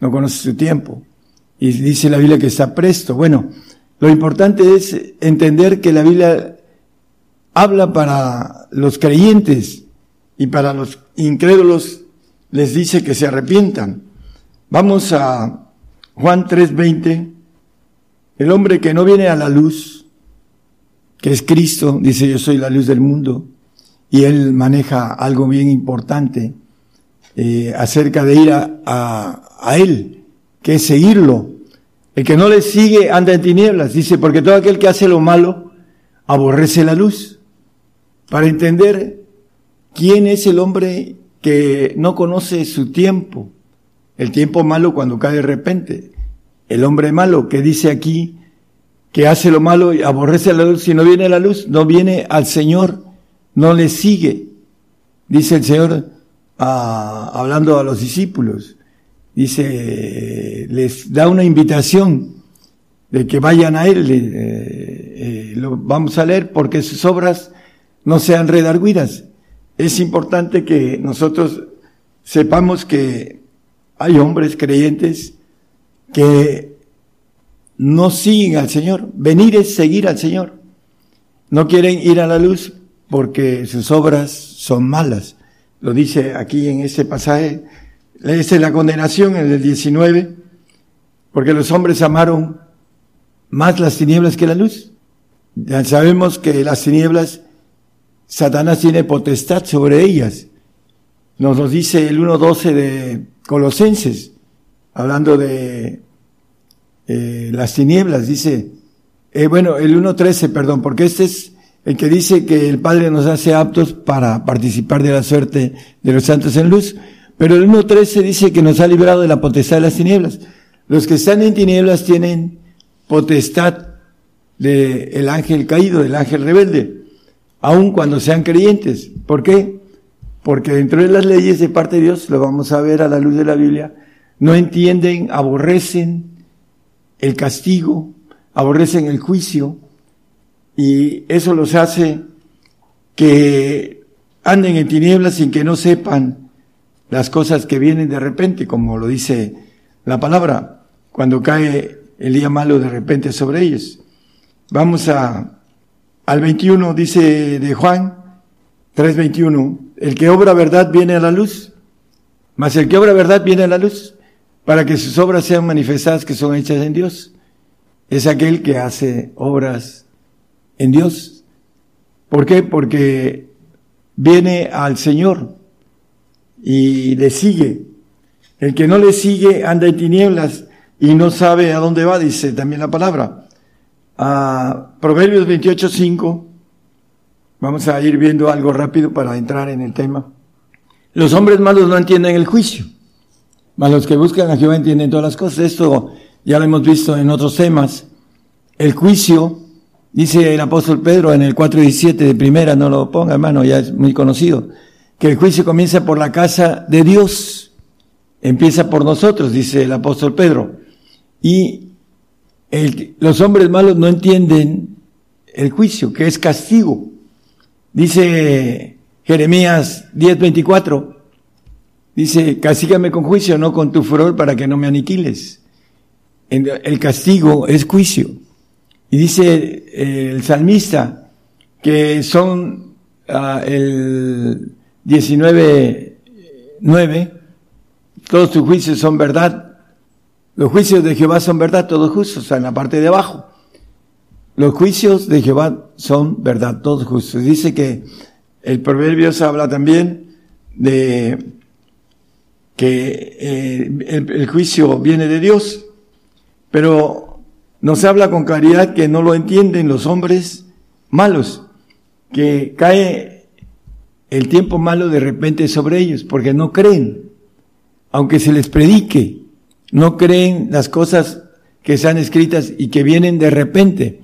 no conoce su tiempo. Y dice la Biblia que está presto. Bueno, lo importante es entender que la Biblia habla para los creyentes y para los incrédulos les dice que se arrepientan. Vamos a Juan 3:20. El hombre que no viene a la luz, que es Cristo, dice yo soy la luz del mundo, y él maneja algo bien importante eh, acerca de ir a, a, Él, que es seguirlo. El que no le sigue anda en tinieblas, dice, porque todo aquel que hace lo malo aborrece la luz. Para entender quién es el hombre que no conoce su tiempo, el tiempo malo cuando cae de repente, el hombre malo que dice aquí que hace lo malo y aborrece la luz, si no viene la luz, no viene al Señor, no le sigue. Dice el Señor, hablando a los discípulos. Dice, les da una invitación de que vayan a Él. Eh, eh, lo vamos a leer porque sus obras no sean redarguidas. Es importante que nosotros sepamos que hay hombres creyentes que no siguen al Señor. Venir es seguir al Señor. No quieren ir a la luz porque sus obras son malas lo dice aquí en este pasaje, es la condenación en el 19, porque los hombres amaron más las tinieblas que la luz. Ya sabemos que las tinieblas, Satanás tiene potestad sobre ellas. Nos lo dice el 1.12 de Colosenses, hablando de eh, las tinieblas, dice, eh, bueno, el 1.13, perdón, porque este es el que dice que el Padre nos hace aptos para participar de la suerte de los santos en luz. Pero el 1.13 dice que nos ha librado de la potestad de las tinieblas. Los que están en tinieblas tienen potestad del ángel caído, del ángel rebelde, aun cuando sean creyentes. ¿Por qué? Porque dentro de las leyes de parte de Dios, lo vamos a ver a la luz de la Biblia, no entienden, aborrecen el castigo, aborrecen el juicio, y eso los hace que anden en tinieblas sin que no sepan las cosas que vienen de repente, como lo dice la palabra, cuando cae el día malo de repente sobre ellos. Vamos a, al 21, dice de Juan 3:21, el que obra verdad viene a la luz, mas el que obra verdad viene a la luz, para que sus obras sean manifestadas que son hechas en Dios. Es aquel que hace obras en Dios. ¿Por qué? Porque viene al Señor y le sigue. El que no le sigue anda en tinieblas y no sabe a dónde va, dice también la palabra. A Proverbios 28.5, vamos a ir viendo algo rápido para entrar en el tema. Los hombres malos no entienden el juicio, mas los que buscan a Jehová entienden todas las cosas. Esto ya lo hemos visto en otros temas. El juicio, dice el apóstol Pedro en el 4.17 de primera, no lo ponga hermano, ya es muy conocido, que el juicio comienza por la casa de Dios. Empieza por nosotros, dice el apóstol Pedro. Y los hombres malos no entienden el juicio, que es castigo. Dice Jeremías 10:24, dice, castígame con juicio, no con tu furor, para que no me aniquiles. El castigo es juicio. Y dice el salmista que son uh, el 19.9, todos tus juicios son verdad, los juicios de Jehová son verdad, todos justos, en la parte de abajo. Los juicios de Jehová son verdad, todos justos. Dice que el Proverbios habla también de que eh, el, juicio viene de Dios, pero nos habla con claridad que no lo entienden los hombres malos, que cae el tiempo malo de repente sobre ellos, porque no creen, aunque se les predique, no creen las cosas que están escritas y que vienen de repente.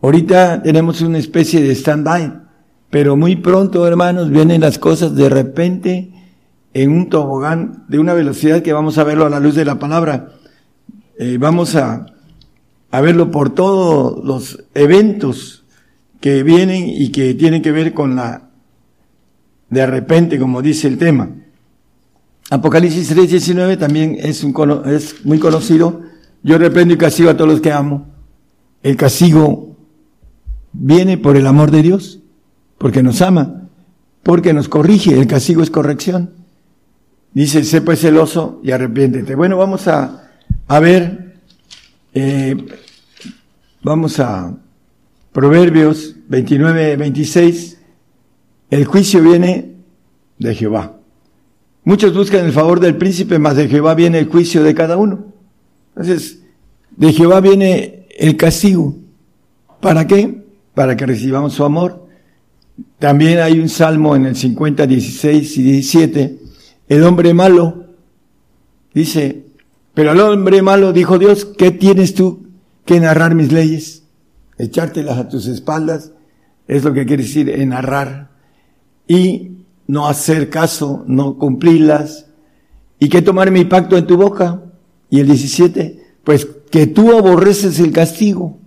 Ahorita tenemos una especie de stand-by, pero muy pronto, hermanos, vienen las cosas de repente en un tobogán de una velocidad que vamos a verlo a la luz de la palabra. Eh, vamos a, a verlo por todos los eventos que vienen y que tienen que ver con la de repente, como dice el tema. Apocalipsis 3:19 también es, un, es muy conocido. Yo reprendo y castigo a todos los que amo. El castigo viene por el amor de Dios, porque nos ama, porque nos corrige. El castigo es corrección. Dice, sé pues celoso y arrepiéntete. Bueno, vamos a, a ver, eh, vamos a Proverbios 29, 26. El juicio viene de Jehová. Muchos buscan el favor del príncipe, mas de Jehová viene el juicio de cada uno. Entonces, de Jehová viene el castigo. ¿Para qué? Para que recibamos su amor. También hay un salmo en el 50, 16 y 17. El hombre malo dice, pero al hombre malo dijo Dios, ¿qué tienes tú que narrar mis leyes? Echártelas a tus espaldas es lo que quiere decir en narrar. Y no hacer caso, no cumplirlas. ¿Y qué tomar mi pacto en tu boca? Y el 17, pues que tú aborreces el castigo.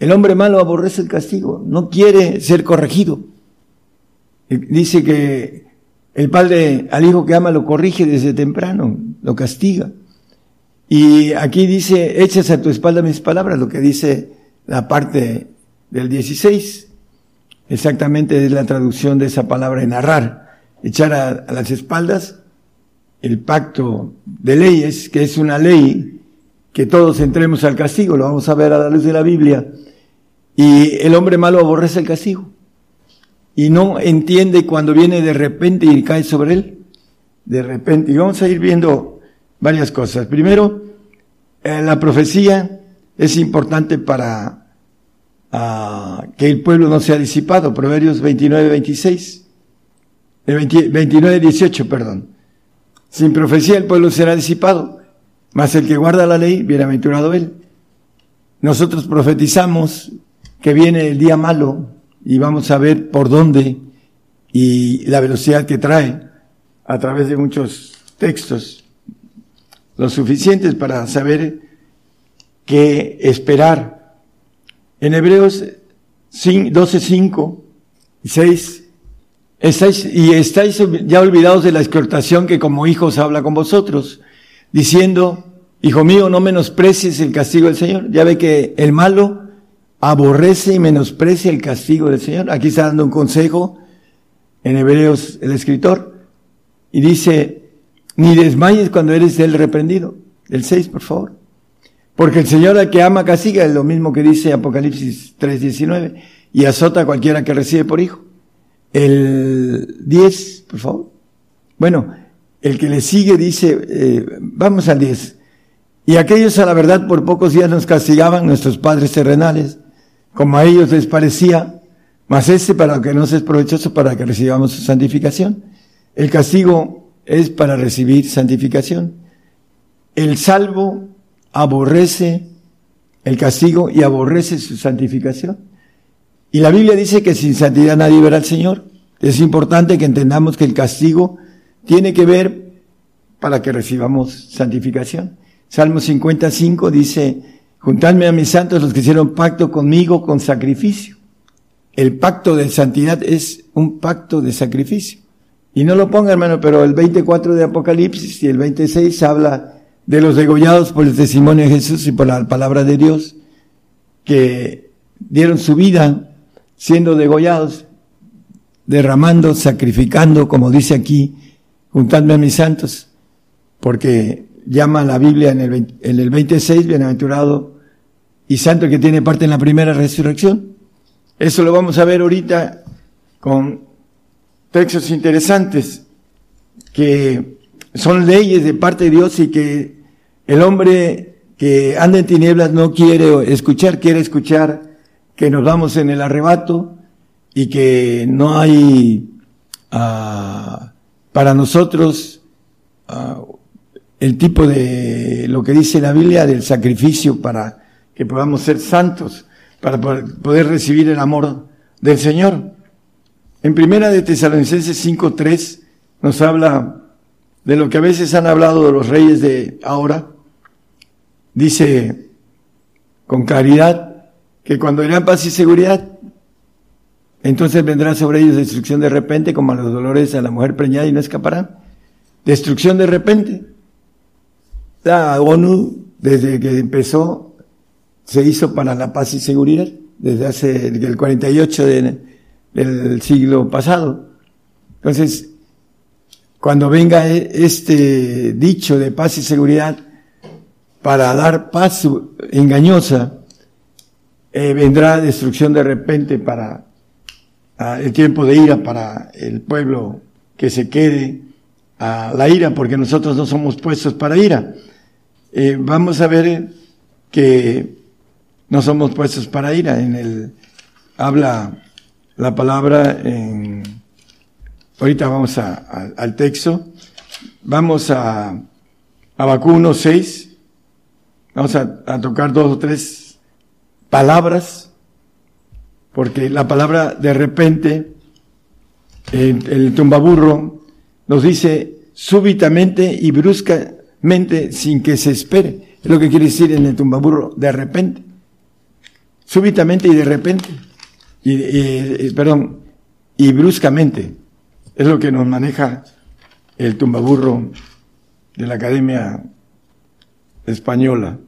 El hombre malo aborrece el castigo, no quiere ser corregido. Dice que el padre al hijo que ama lo corrige desde temprano, lo castiga. Y aquí dice, echas a tu espalda mis palabras, lo que dice la parte del 16. Exactamente es la traducción de esa palabra narrar. echar a, las espaldas el pacto de leyes, que es una ley que todos entremos al castigo, lo vamos a ver a la luz de la Biblia, y el hombre malo aborrece el castigo y no entiende cuando viene de repente y cae sobre él, de repente. Y vamos a ir viendo varias cosas. Primero, eh, la profecía es importante para que el pueblo no sea disipado. Proverbios 29, 26. 29, 18, perdón. Sin profecía el pueblo será disipado, mas el que guarda la ley, bienaventurado él. Nosotros profetizamos que viene el día malo y vamos a ver por dónde y la velocidad que trae a través de muchos textos, lo suficientes para saber qué esperar. En Hebreos 12, 5 y 6, estáis, y estáis ya olvidados de la exhortación que como hijos habla con vosotros, diciendo, Hijo mío, no menosprecies el castigo del Señor. Ya ve que el malo aborrece y menosprecia el castigo del Señor. Aquí está dando un consejo en Hebreos el escritor y dice, ni desmayes cuando eres el reprendido. El 6, por favor. Porque el Señor al que ama castiga, es lo mismo que dice Apocalipsis 3.19, y azota a cualquiera que recibe por hijo. El 10, por favor. Bueno, el que le sigue dice, eh, vamos al 10. Y aquellos a la verdad por pocos días nos castigaban nuestros padres terrenales, como a ellos les parecía, mas este para que no es provechoso para que recibamos su santificación. El castigo es para recibir santificación. El salvo aborrece el castigo y aborrece su santificación. Y la Biblia dice que sin santidad nadie verá al Señor. Es importante que entendamos que el castigo tiene que ver para que recibamos santificación. Salmo 55 dice, Juntadme a mis santos los que hicieron pacto conmigo con sacrificio. El pacto de santidad es un pacto de sacrificio. Y no lo ponga, hermano, pero el 24 de Apocalipsis y el 26 habla de los degollados por el testimonio de Jesús y por la palabra de Dios, que dieron su vida siendo degollados, derramando, sacrificando, como dice aquí, juntadme a mis santos, porque llama la Biblia en el, en el 26, bienaventurado y santo que tiene parte en la primera resurrección. Eso lo vamos a ver ahorita con textos interesantes que son leyes de parte de Dios y que el hombre que anda en tinieblas no quiere escuchar, quiere escuchar que nos vamos en el arrebato y que no hay uh, para nosotros uh, el tipo de lo que dice la Biblia del sacrificio para que podamos ser santos para poder recibir el amor del Señor. En primera de Tesalonicenses 5.3 nos habla de lo que a veces han hablado de los reyes de ahora. Dice con claridad que cuando irán paz y seguridad, entonces vendrá sobre ellos destrucción de repente, como los dolores a la mujer preñada y no escaparán. Destrucción de repente. La ONU, desde que empezó se hizo para la paz y seguridad desde hace el 48 del siglo pasado. Entonces, cuando venga e, este dicho de paz y seguridad para dar paz engañosa, eh, vendrá destrucción de repente para el tiempo de ira para el pueblo que se quede a la ira, porque nosotros no somos puestos para ira. Eh, vamos a ver que no somos puestos para ira. En el, habla la palabra en, ahorita vamos a, al texto, vamos a Abacú 1.6, vamos a, tocar dos o tres palabras, porque la palabra de repente, el, el tumbaburro nos dice súbitamente y bruscamente sin que se espere. Es lo que quiere decir en el tumbaburro, de repente súbitamente y de repente, y, perdón, y bruscamente. Es lo que nos maneja el tumbaburro de la Academia Española.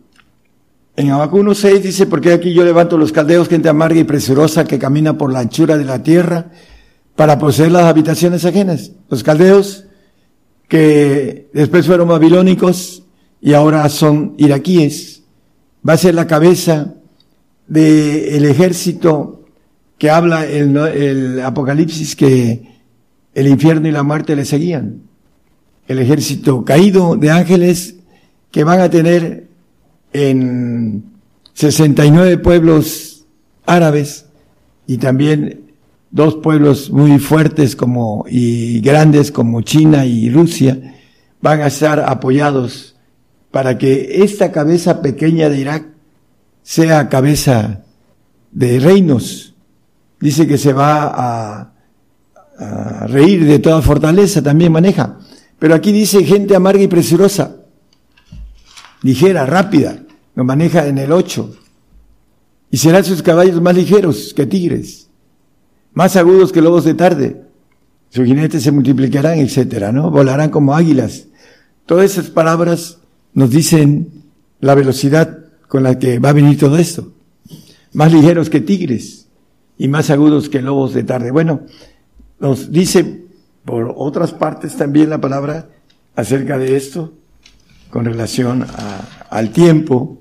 En Abacú 1.6 dice, porque aquí yo levanto los caldeos, gente amarga y presurosa que camina por la anchura de la tierra, para poseer las habitaciones ajenas. Los caldeos, que después fueron babilónicos y ahora son iraquíes, va a ser la cabeza del ejército que habla el, el Apocalipsis que el infierno y la muerte le seguían. El ejército caído de ángeles que van a tener en 69 pueblos árabes y también dos pueblos muy fuertes como y grandes como China y Rusia van a estar apoyados para que esta cabeza pequeña de Irak sea cabeza de reinos. Dice que se va a, a reír de toda fortaleza, también maneja. Pero aquí dice gente amarga y presurosa, ligera, rápida, lo maneja en el 8. Y serán sus caballos más ligeros que tigres, más agudos que lobos de tarde. Sus jinetes se multiplicarán, etcétera, ¿no? Volarán como águilas. Todas esas palabras nos dicen la velocidad con la que va a venir todo esto. Más ligeros que tigres y más agudos que lobos de tarde. Bueno, nos dice por otras partes también la palabra acerca de esto con relación al tiempo,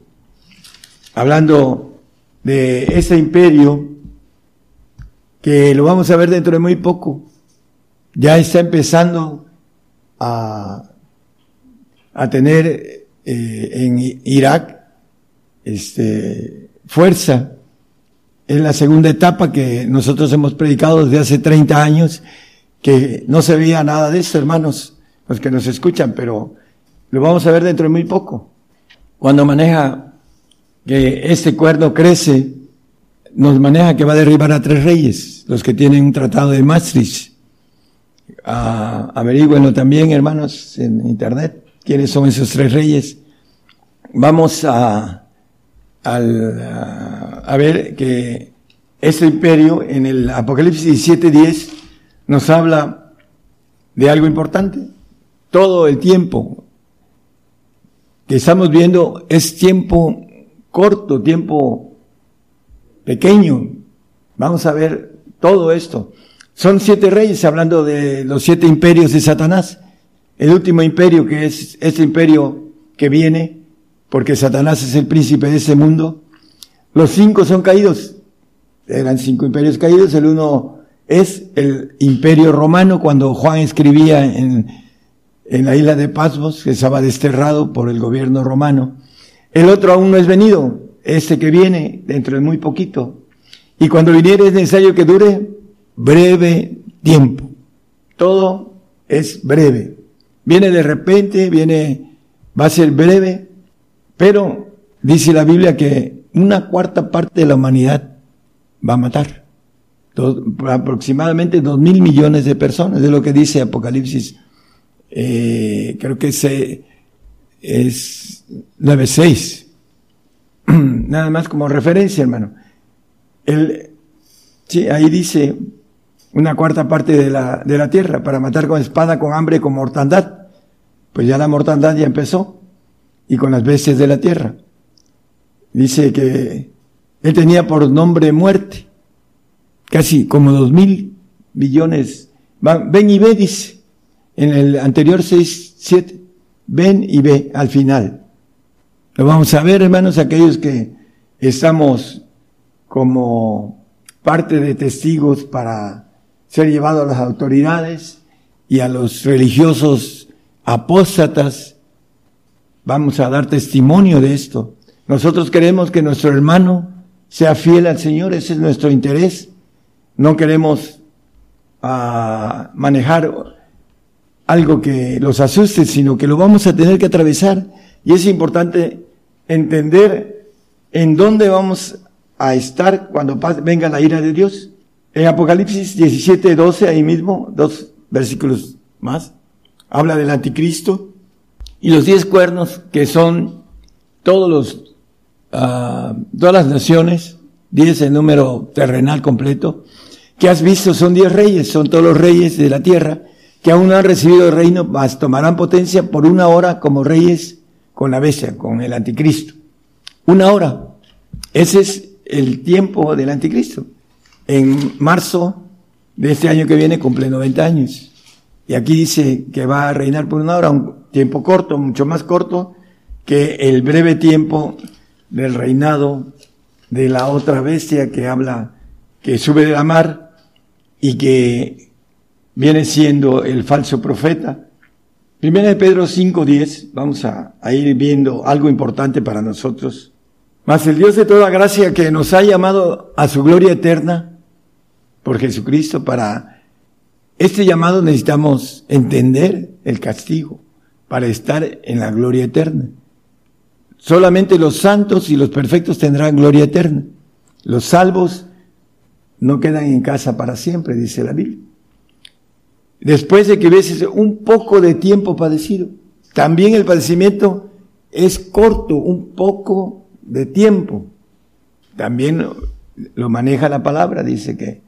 hablando de ese imperio que lo vamos a ver dentro de muy poco. Ya está empezando a, a tener eh, en Irak este, fuerza. Es la segunda etapa que nosotros hemos predicado desde hace 30 años, que no se veía nada de esto, hermanos, los que nos escuchan, pero lo vamos a ver dentro de muy poco. Cuando maneja que este cuerno crece, nos maneja que va a derribar a tres reyes, los que tienen un tratado de Maastricht. Ah, averigüenlo también, hermanos, en internet, quiénes son esos tres reyes. Vamos a, a, a ver que este imperio en el Apocalipsis 17.10 nos habla de algo importante. Todo el tiempo que estamos viendo es tiempo corto, tiempo pequeño. Vamos a ver todo esto. Son siete reyes hablando de los siete imperios de Satanás. El último imperio que es este imperio que viene, porque Satanás es el príncipe de ese mundo. Los cinco son caídos. Eran cinco imperios caídos. El uno es el imperio romano cuando Juan escribía en en la isla de Pasmos, que estaba desterrado por el gobierno romano. El otro aún no es venido, este que viene dentro de muy poquito. Y cuando viniere es necesario que dure breve tiempo. Todo es breve. Viene de repente, viene, va a ser breve, pero dice la Biblia que una cuarta parte de la humanidad va a matar. aproximadamente dos mil millones de personas, es lo que dice Apocalipsis eh, creo que ese es 9.6. [CLEARS THROAT] Nada más como referencia, hermano. El, sí, ahí dice una cuarta parte de la, de la tierra para matar con espada, con hambre, con mortandad. Pues ya la mortandad ya empezó. Y con las bestias de la tierra. Dice que él tenía por nombre muerte. Casi como dos mil millones. Ven y ve, dice en el anterior 6, 7, ven y ve al final. Lo vamos a ver, hermanos, aquellos que estamos como parte de testigos para ser llevados a las autoridades y a los religiosos apóstatas. Vamos a dar testimonio de esto. Nosotros queremos que nuestro hermano sea fiel al Señor, ese es nuestro interés. No queremos ah, manejar algo que los asuste, sino que lo vamos a tener que atravesar. Y es importante entender en dónde vamos a estar cuando venga la ira de Dios. En Apocalipsis 17, 12, ahí mismo, dos versículos más, habla del anticristo y los diez cuernos que son todos los, uh, todas las naciones, diez el número terrenal completo, que has visto son diez reyes, son todos los reyes de la tierra, que aún no han recibido el reino, mas tomarán potencia por una hora como reyes con la bestia, con el anticristo. Una hora. Ese es el tiempo del anticristo. En marzo de este año que viene cumple 90 años. Y aquí dice que va a reinar por una hora, tiempo corto, mucho más corto que el breve tiempo del reinado de la otra bestia que habla, que sube de la mar y que viene siendo el falso profeta. Primera de Pedro 5.10, vamos a, a ir viendo algo importante para nosotros. Mas el Dios de toda gracia que nos ha llamado a su gloria eterna por Jesucristo, para este llamado necesitamos entender el castigo para estar en la gloria eterna. Solamente los santos y los perfectos tendrán gloria eterna. Los salvos no quedan en casa para siempre, dice la Biblia. Después de que hubieses un poco de tiempo padecido, también el padecimiento es corto, un poco de tiempo. También lo maneja la palabra, dice que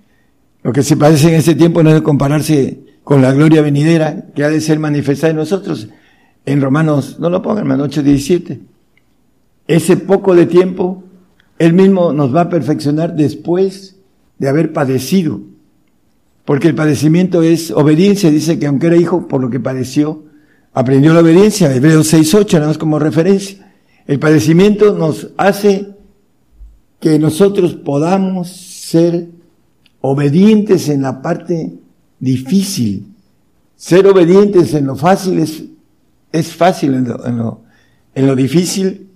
lo que se padece en ese tiempo no debe compararse con la gloria venidera que ha de ser manifestada en nosotros. En Romanos, no lo pongan, hermano 8:17. Ese poco de tiempo, Él mismo nos va a perfeccionar después de haber padecido. Porque el padecimiento es obediencia, dice que aunque era hijo, por lo que padeció, aprendió la obediencia, Hebreos 6.8, nada más como referencia. El padecimiento nos hace que nosotros podamos ser obedientes en la parte difícil. Ser obedientes en lo fácil es, es fácil, en lo, difícil,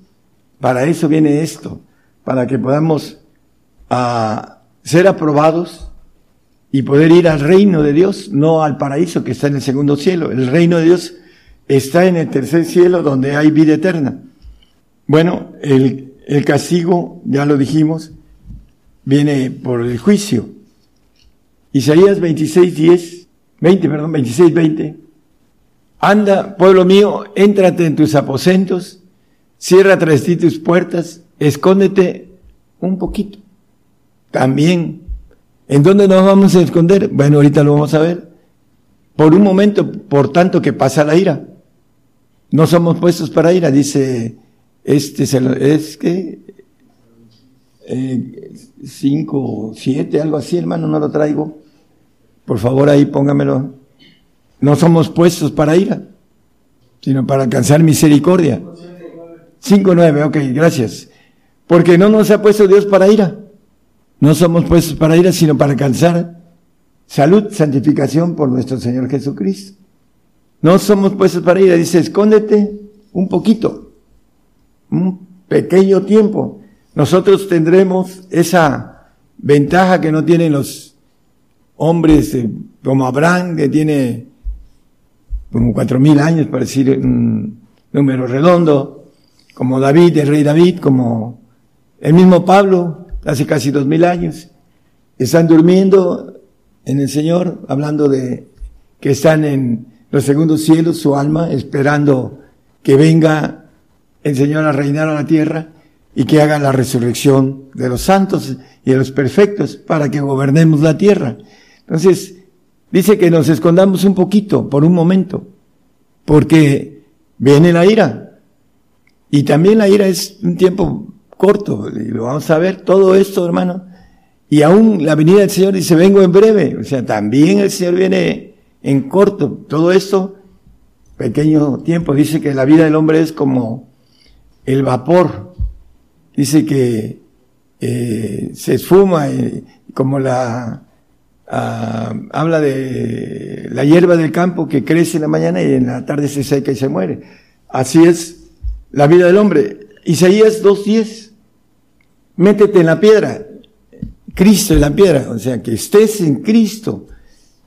para eso viene esto, para que podamos uh, ser aprobados y poder ir al reino de Dios, no al paraíso que está en el segundo cielo. El reino de Dios está en el tercer cielo donde hay vida eterna. Bueno, el, el castigo, ya lo dijimos, viene por el juicio. Isaías 26, 10, 20, perdón, 26, 20. Anda, pueblo mío, éntrate en tus aposentos, cierra tras ti tus puertas, escóndete un poquito. También, ¿en dónde nos vamos a esconder? Bueno, ahorita lo vamos a ver. Por un momento, por tanto que pasa la ira. No somos puestos para ira, dice este es que eh, cinco, siete, algo así, hermano, no lo traigo. Por favor, ahí póngamelo. No somos puestos para ira, sino para alcanzar misericordia. Cinco, nueve, ok, gracias. Porque no nos ha puesto Dios para ira. No somos puestos para ira, sino para alcanzar salud, santificación por nuestro Señor Jesucristo. No somos puestos para ira. Dice, escóndete un poquito un pequeño tiempo, nosotros tendremos esa ventaja que no tienen los hombres eh, como Abraham, que tiene como cuatro mil años, para decir un número redondo, como David, el rey David, como el mismo Pablo, hace casi dos mil años. Están durmiendo en el Señor, hablando de que están en los segundos cielos, su alma, esperando que venga el Señor a reinar a la tierra y que haga la resurrección de los santos y de los perfectos para que gobernemos la tierra. Entonces, dice que nos escondamos un poquito, por un momento, porque viene la ira. Y también la ira es un tiempo corto, y lo vamos a ver, todo esto, hermano. Y aún la venida del Señor dice, vengo en breve. O sea, también el Señor viene en corto. Todo esto, pequeño tiempo. Dice que la vida del hombre es como el vapor. Dice que eh, se esfuma como la ah, habla de la hierba del campo que crece en la mañana y en la tarde se seca y se muere. Así es la vida del hombre. Isaías 2.10. Métete en la piedra. Cristo en la piedra. O sea, que estés en Cristo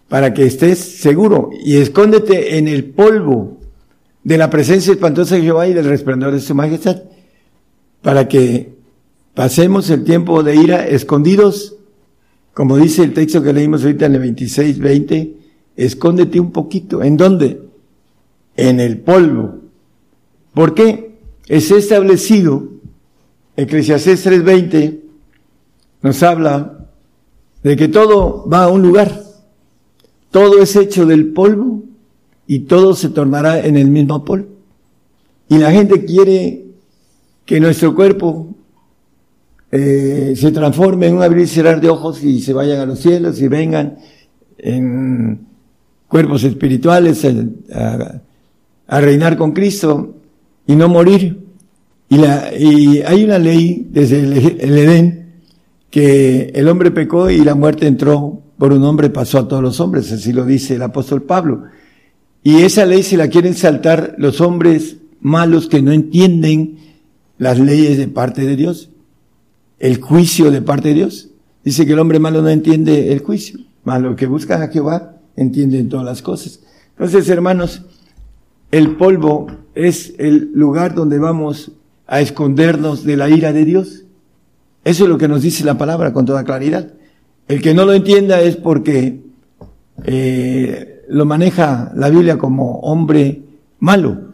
para que estés seguro y escóndete en el polvo de la presencia espantosa de Jehová y del resplandor de su majestad, para que pasemos el tiempo de ira escondidos, como dice el texto que leímos ahorita en el 26, 20, escóndete un poquito. ¿En dónde? En el polvo. ¿Por qué? Es establecido, Eclesiastés 3.20 nos habla de que todo va a un lugar. Todo es hecho del polvo y todo se tornará en el mismo polvo. Y la gente quiere que nuestro cuerpo eh, se transforme en un abrir y cerrar de ojos y se vayan a los cielos y vengan en cuerpos espirituales, a, reinar con Cristo y no morir. Y, hay una ley desde el, el Edén que el hombre pecó y la muerte entró por un hombre, pasó a todos los hombres, así lo dice el apóstol Pablo. Y esa ley se la quieren saltar los hombres malos que no entienden las leyes de parte de Dios, el juicio de parte de Dios. Dice que el hombre malo no entiende el juicio, malo que busca a Jehová entienden todas las cosas. Entonces, hermanos, el polvo es el lugar donde vamos a escondernos de la ira de Dios. Eso es lo que nos dice la palabra con toda claridad. El que no lo entienda es porque eh, lo maneja la Biblia como hombre malo.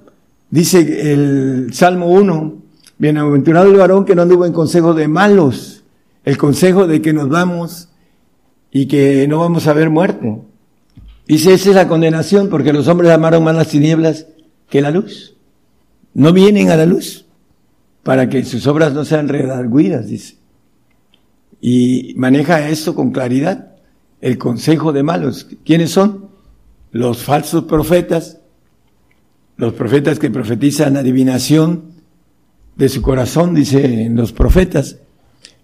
Dice el Salmo 1, bienaventurado el varón que no anduvo en consejo de malos, el consejo de que nos vamos y que no vamos a ver muerte. Dice, esa es la condenación porque los hombres amaron más las tinieblas que la luz. No vienen a la luz para que sus obras no sean redarguidas, dice. Y maneja esto con claridad. El consejo de malos. ¿Quiénes son? Los falsos profetas, los profetas que profetizan adivinación de su corazón, dicen los profetas.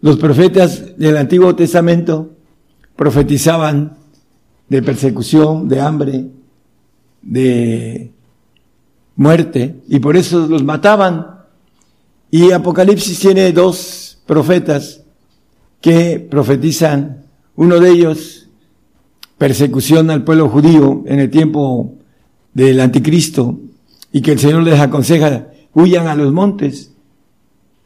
Los profetas del Antiguo Testamento profetizaban de persecución, de hambre, de muerte, y por eso los mataban. Y Apocalipsis tiene dos profetas que profetizan, uno de ellos, persecución al pueblo judío en el tiempo del anticristo, y que el Señor les aconseja, huyan a los montes,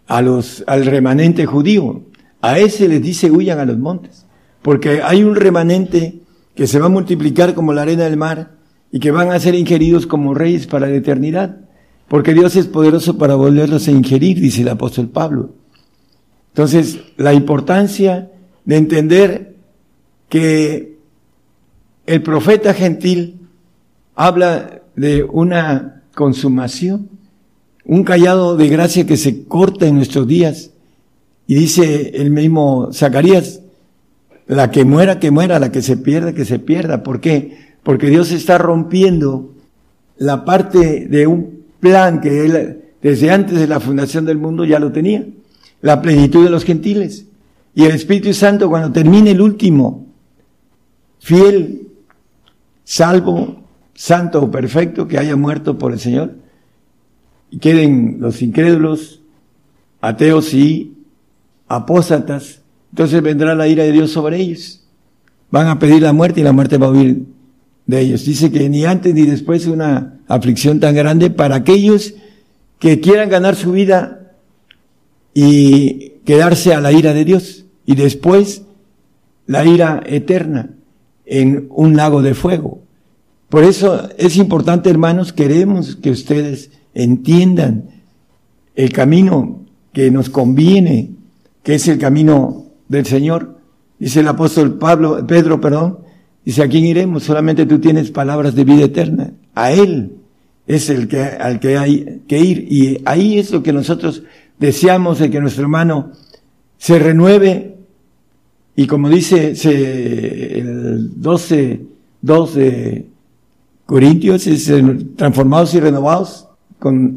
a los, al remanente judío. A ese les dice huyan a los montes, porque hay un remanente que se va a multiplicar como la arena del mar y que van a ser ingeridos como reyes para la eternidad, porque Dios es poderoso para volverlos a ingerir, dice el apóstol Pablo. Entonces, la importancia de entender que el profeta gentil habla de una consumación, un callado de gracia que se corta en nuestros días. Y dice el mismo Zacarías, la que muera, que muera, la que se pierda, que se pierda. ¿Por qué? Porque Dios está rompiendo la parte de un plan que Él desde antes de la fundación del mundo ya lo tenía, la plenitud de los gentiles. Y el Espíritu Santo cuando termine el último, fiel, salvo, santo o perfecto que haya muerto por el Señor y queden los incrédulos, ateos y apóstatas, entonces vendrá la ira de Dios sobre ellos. Van a pedir la muerte y la muerte va a huir de ellos. Dice que ni antes ni después una aflicción tan grande para aquellos que quieran ganar su vida y quedarse a la ira de Dios y después la ira eterna en un lago de fuego. Por eso es importante, hermanos, queremos que ustedes entiendan el camino que nos conviene, que es el camino del Señor. Dice el apóstol Pablo, Pedro, perdón, dice, ¿a quién iremos? Solamente tú tienes palabras de vida eterna. A Él es el que, al que hay que ir. Y ahí es lo que nosotros deseamos de que nuestro hermano se renueve. Y como dice el 12, 12 Corintios es transformados y renovados,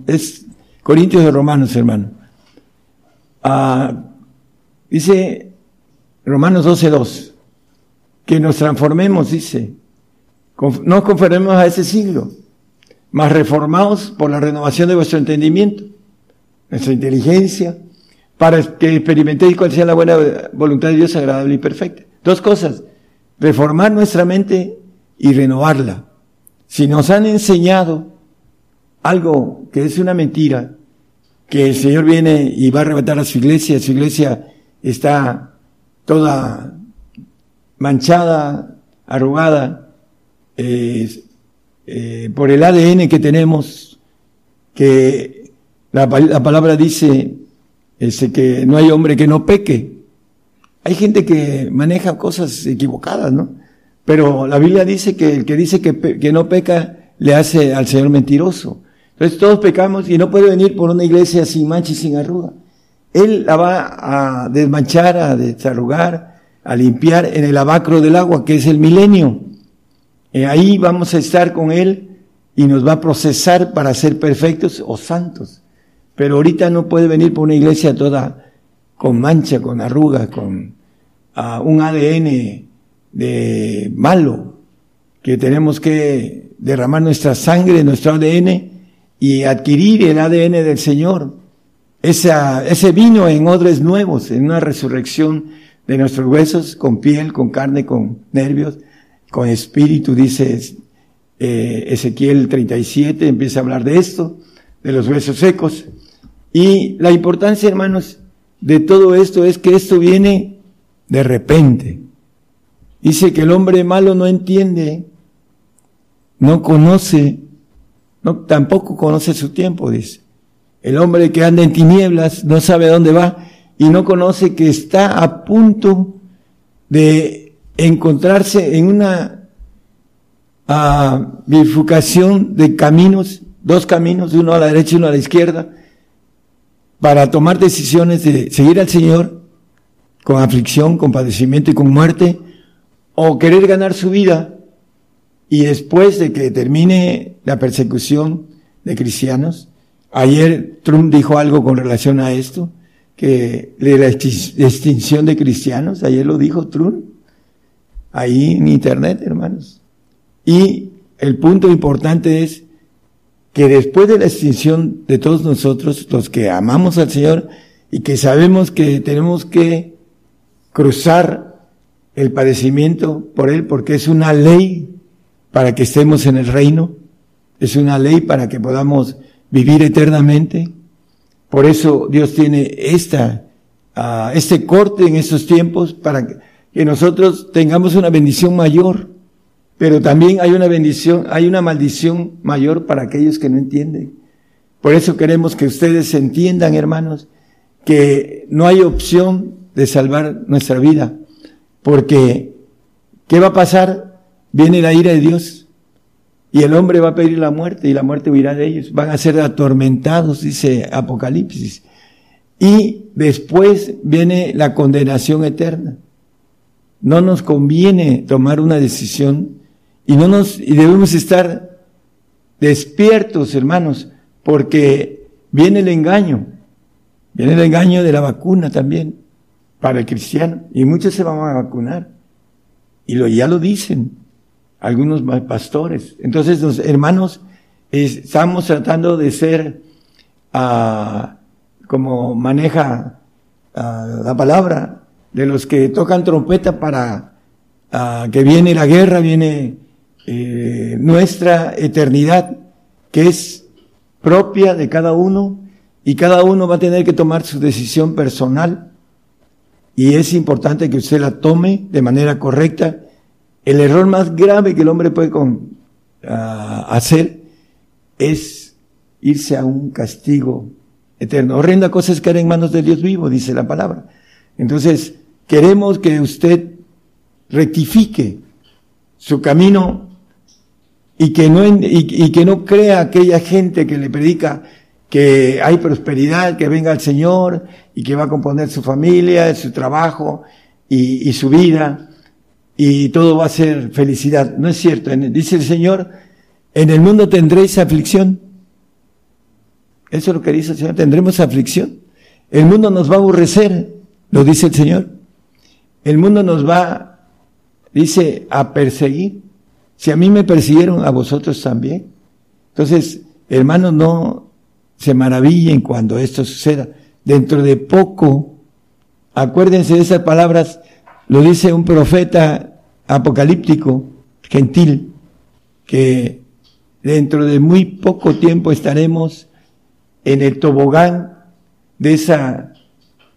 es Corintios de Romanos, hermano. Ah, dice Romanos 12.2, que nos transformemos, dice, no conformemos a ese siglo, mas reformados por la renovación de vuestro entendimiento, nuestra inteligencia, para que experimentéis cuál sea la buena voluntad de Dios agradable y perfecta. Dos cosas, reformar nuestra mente y renovarla. Si nos han enseñado algo que es una mentira, que el Señor viene y va a arrebatar a su iglesia, su iglesia está toda manchada, arrugada, eh, por el ADN que tenemos, que la, palabra dice ese, que no hay hombre que no peque. Hay gente que maneja cosas equivocadas, ¿no? Pero la Biblia dice que el que dice que, no peca le hace al Señor mentiroso. Entonces todos pecamos y no puede venir por una iglesia sin mancha y sin arruga. Él la va a desmanchar, a desarrugar, a limpiar en el abacro del agua, que es el milenio. Eh, ahí vamos a estar con Él y nos va a procesar para ser perfectos o santos. Pero ahorita no puede venir por una iglesia toda con mancha, con arrugas, con uh, un ADN de malo, que tenemos que derramar nuestra sangre, nuestro ADN y adquirir el ADN del Señor. Ese vino en odres nuevos, en una resurrección de nuestros huesos, con piel, con carne, con nervios, con espíritu, dice eh, Ezequiel 37, empieza a hablar de esto, de los huesos secos. Y la importancia, hermanos, de todo esto es que esto viene de repente. Dice que el hombre malo no entiende, no conoce, no, tampoco conoce su tiempo, dice. El hombre que anda en tinieblas no sabe dónde va y no conoce que está a punto de encontrarse en una uh, bifurcación de caminos, dos caminos, uno a la derecha y uno a la izquierda, para tomar decisiones de seguir al Señor con aflicción, con padecimiento y con muerte, o querer ganar su vida y después de que termine la persecución de cristianos, ayer Trump dijo algo con relación a esto, que la extinción de cristianos, ayer lo dijo Trump, ahí en internet, hermanos. Y el punto importante es que después de la extinción de todos nosotros, los que amamos al Señor y que sabemos que tenemos que cruzar el padecimiento por Él, porque es una ley para que estemos en el reino, es una ley para que podamos vivir eternamente. Por eso Dios tiene esta, uh, este corte en estos tiempos para que nosotros tengamos una bendición mayor pero también hay una bendición, hay una maldición mayor para aquellos que no entienden. Por eso queremos que ustedes entiendan, hermanos, que no hay opción de salvar nuestra vida. Porque, ¿qué va a pasar? Viene la ira de Dios. Y el hombre va a pedir la muerte y la muerte huirá de ellos. Van a ser atormentados, dice Apocalipsis. Y después viene la condenación eterna. No nos conviene tomar una decisión y no nos, y debemos estar despiertos, hermanos, porque viene el engaño. Viene el engaño de la vacuna también para el cristiano. Y muchos se van a vacunar. Y lo, ya lo dicen algunos pastores. Entonces, los hermanos, estamos tratando de ser, uh, como maneja uh, la palabra, de los que tocan trompeta para uh, que viene la guerra, viene eh, nuestra eternidad, que es propia de cada uno, y cada uno va a tener que tomar su decisión personal, y es importante que usted la tome de manera correcta. El error más grave que el hombre puede con, ah, hacer es irse a un castigo eterno. Horrenda cosa es caer en manos de Dios vivo, dice la palabra. Entonces, queremos que usted rectifique su camino y que no, y, que no crea aquella gente que le predica que hay prosperidad, que venga el Señor y que va a componer su familia, su trabajo y, y su vida y todo va a ser felicidad. No es cierto. Dice el Señor, en el mundo tendréis aflicción. Eso es lo que dice el Señor, tendremos aflicción. El mundo nos va a aborrecer, lo dice el Señor. El mundo nos va, dice, a perseguir. Si a mí me persiguieron, a vosotros también. Entonces, hermanos, no se maravillen cuando esto suceda. Dentro de poco, acuérdense de esas palabras, lo dice un profeta apocalíptico, gentil, que dentro de muy poco tiempo estaremos en el tobogán de esa,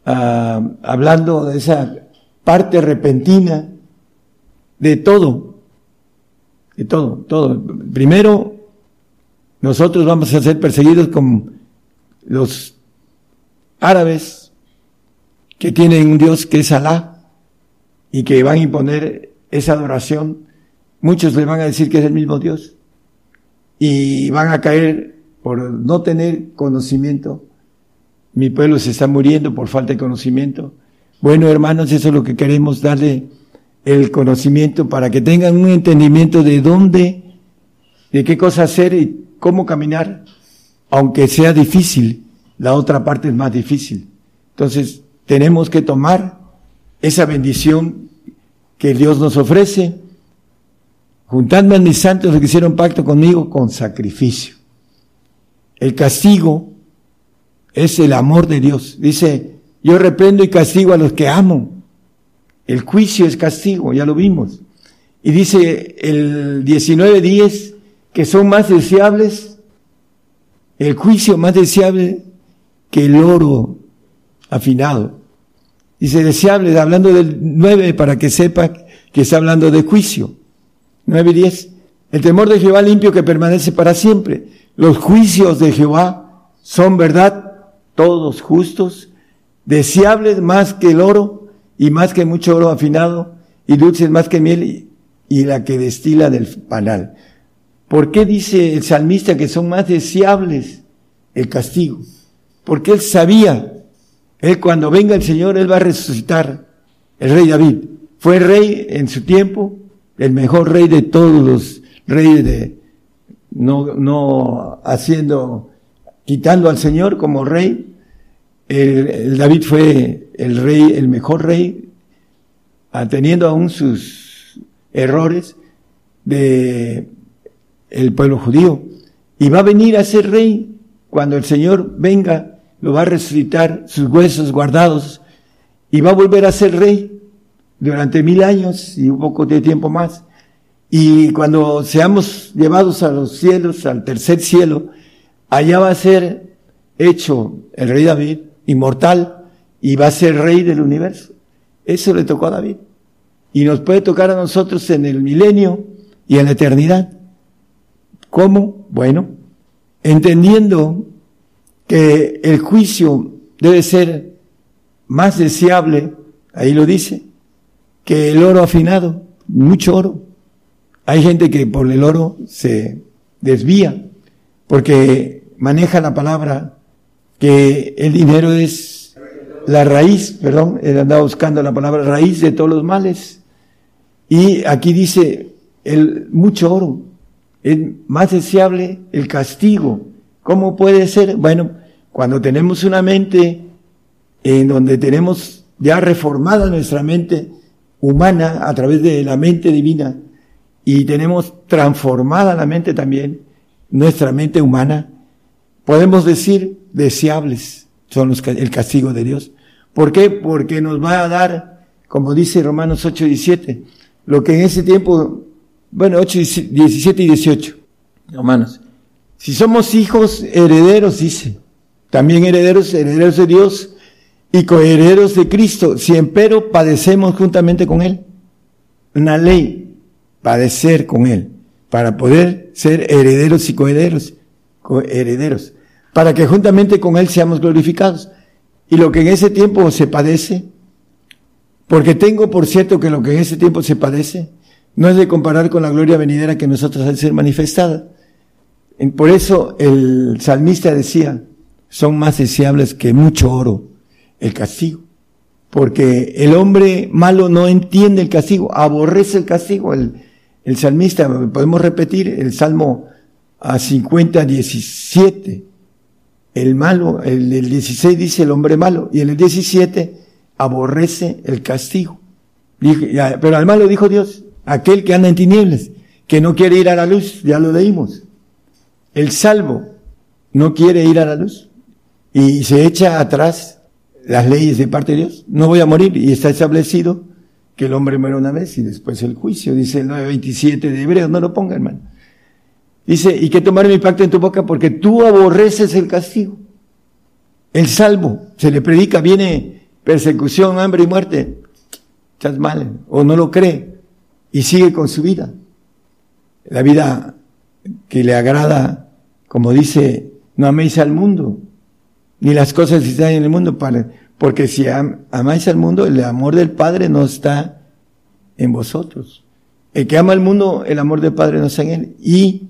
uh, hablando de esa parte repentina de todo, y todo, todo. Primero, nosotros vamos a ser perseguidos con los árabes que tienen un Dios que es Alá y que van a imponer esa adoración. Muchos le van a decir que es el mismo Dios y van a caer por no tener conocimiento. Mi pueblo se está muriendo por falta de conocimiento. Bueno, hermanos, eso es lo que queremos darle el conocimiento, para que tengan un entendimiento de dónde, de qué cosa hacer y cómo caminar, aunque sea difícil, la otra parte es más difícil. Entonces, tenemos que tomar esa bendición que Dios nos ofrece, juntando a mis santos que hicieron pacto conmigo con sacrificio. El castigo es el amor de Dios. Dice, yo reprendo y castigo a los que amo. El juicio es castigo, ya lo vimos. Y dice el 19.10 que son más deseables, el juicio más deseable que el oro afinado. Dice deseable, hablando del 9 para que sepa que está hablando de juicio. 9 y 10. El temor de Jehová limpio que permanece para siempre. Los juicios de Jehová son verdad, todos justos, deseables más que el oro y más que mucho oro afinado y dulces más que miel y, y la que destila del panal. ¿Por qué dice el salmista que son más deseables el castigo? Porque él sabía él cuando venga el Señor, Él va a resucitar. El rey David fue rey en su tiempo, el mejor rey de todos los reyes de, no, no haciendo, quitando al Señor como rey. El, David fue el rey, el mejor rey, teniendo aún sus errores de el pueblo judío. Y va a venir a ser rey cuando el Señor venga lo va a resucitar, sus huesos guardados, y va a volver a ser rey durante mil años y un poco de tiempo más. Y cuando seamos llevados a los cielos, al tercer cielo, allá va a ser hecho el rey David, inmortal, y va a ser rey del universo. Eso le tocó a David. Y nos puede tocar a nosotros en el milenio y en la eternidad. ¿Cómo? Bueno, entendiendo que el juicio debe ser más deseable, ahí lo dice, que el oro afinado, mucho oro. Hay gente que por el oro se desvía, porque maneja la palabra que el dinero es la raíz, perdón, él andaba buscando la palabra raíz de todos los males. Y aquí dice el mucho oro, es más deseable el castigo ¿Cómo puede ser? Bueno, cuando tenemos una mente en donde tenemos ya reformada nuestra mente humana a través de la mente divina y tenemos transformada la mente también, nuestra mente humana, podemos decir deseables son los, el castigo de Dios. ¿Por qué? Porque nos va a dar, como dice Romanos 8, 17, lo que en ese tiempo, bueno, 8, 17 y 18, Romanos, si somos hijos, herederos, dice. También herederos, herederos de Dios y coherederos de Cristo, si empero padecemos juntamente con Él. Una ley, padecer con Él, para poder ser herederos y coherederos, coherederos, para que juntamente con Él seamos glorificados. Y lo que en ese tiempo se padece, porque tengo por cierto que lo que en ese tiempo se padece, no es de comparar con la gloria venidera que nosotros al ser manifestada. Por eso el salmista decía, son más deseables que mucho oro el castigo. Porque el hombre malo no entiende el castigo, aborrece el castigo. El, el salmista, podemos repetir el Salmo a 50, 17. El malo, el, el 16 dice el hombre malo y en el 17 aborrece el castigo. Pero al malo dijo Dios, aquel que anda en tinieblas, que no quiere ir a la luz, ya lo leímos. El salvo no quiere ir a la luz y se echa atrás las leyes de parte de Dios. No voy a morir y está establecido que el hombre muere una vez y después el juicio, dice el 9.27 de Hebreos, no lo ponga hermano. Dice, y que tomar mi pacto en tu boca porque tú aborreces el castigo. El salvo, se le predica, viene persecución, hambre y muerte. Estás mal, o no lo cree y sigue con su vida. La vida que le agrada como dice, no améis al mundo, ni las cosas que están en el mundo, porque si amáis al mundo, el amor del Padre no está en vosotros. El que ama al mundo, el amor del Padre no está en él. Y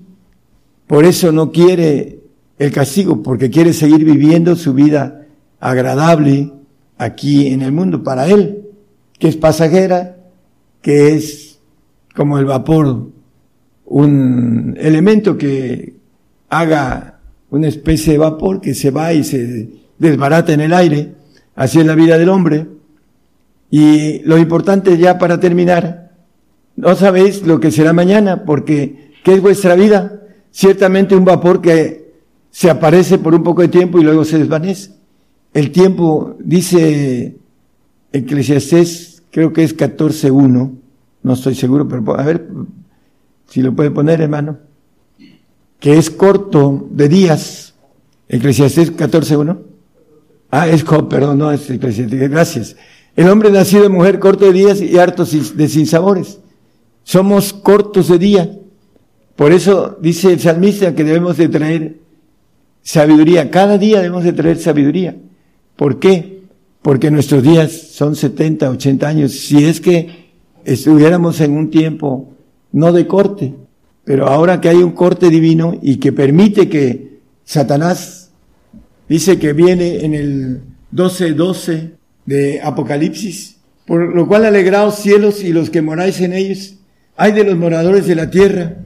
por eso no quiere el castigo, porque quiere seguir viviendo su vida agradable aquí en el mundo para él, que es pasajera, que es como el vapor, un elemento que haga una especie de vapor que se va y se desbarata en el aire, así es la vida del hombre. Y lo importante ya para terminar, no sabéis lo que será mañana, porque ¿qué es vuestra vida? Ciertamente un vapor que se aparece por un poco de tiempo y luego se desvanece. El tiempo, dice Eclesiastés, creo que es 14.1, no estoy seguro, pero a ver si lo puede poner, hermano, que es corto de días. Eclesiastés 14.1. Ah, es perdón, no es Eclesiastés, gracias. El hombre nacido de mujer corto de días y harto de sinsabores. Somos cortos de día. Por eso dice el salmista que debemos de traer sabiduría. Cada día debemos de traer sabiduría. ¿Por qué? Porque nuestros días son 70, 80 años. Si es que estuviéramos en un tiempo no de corte, pero ahora que hay un corte divino y que permite que Satanás dice que viene en el 12, 12 de Apocalipsis, por lo cual alegraos cielos y los que moráis en ellos, hay de los moradores de la tierra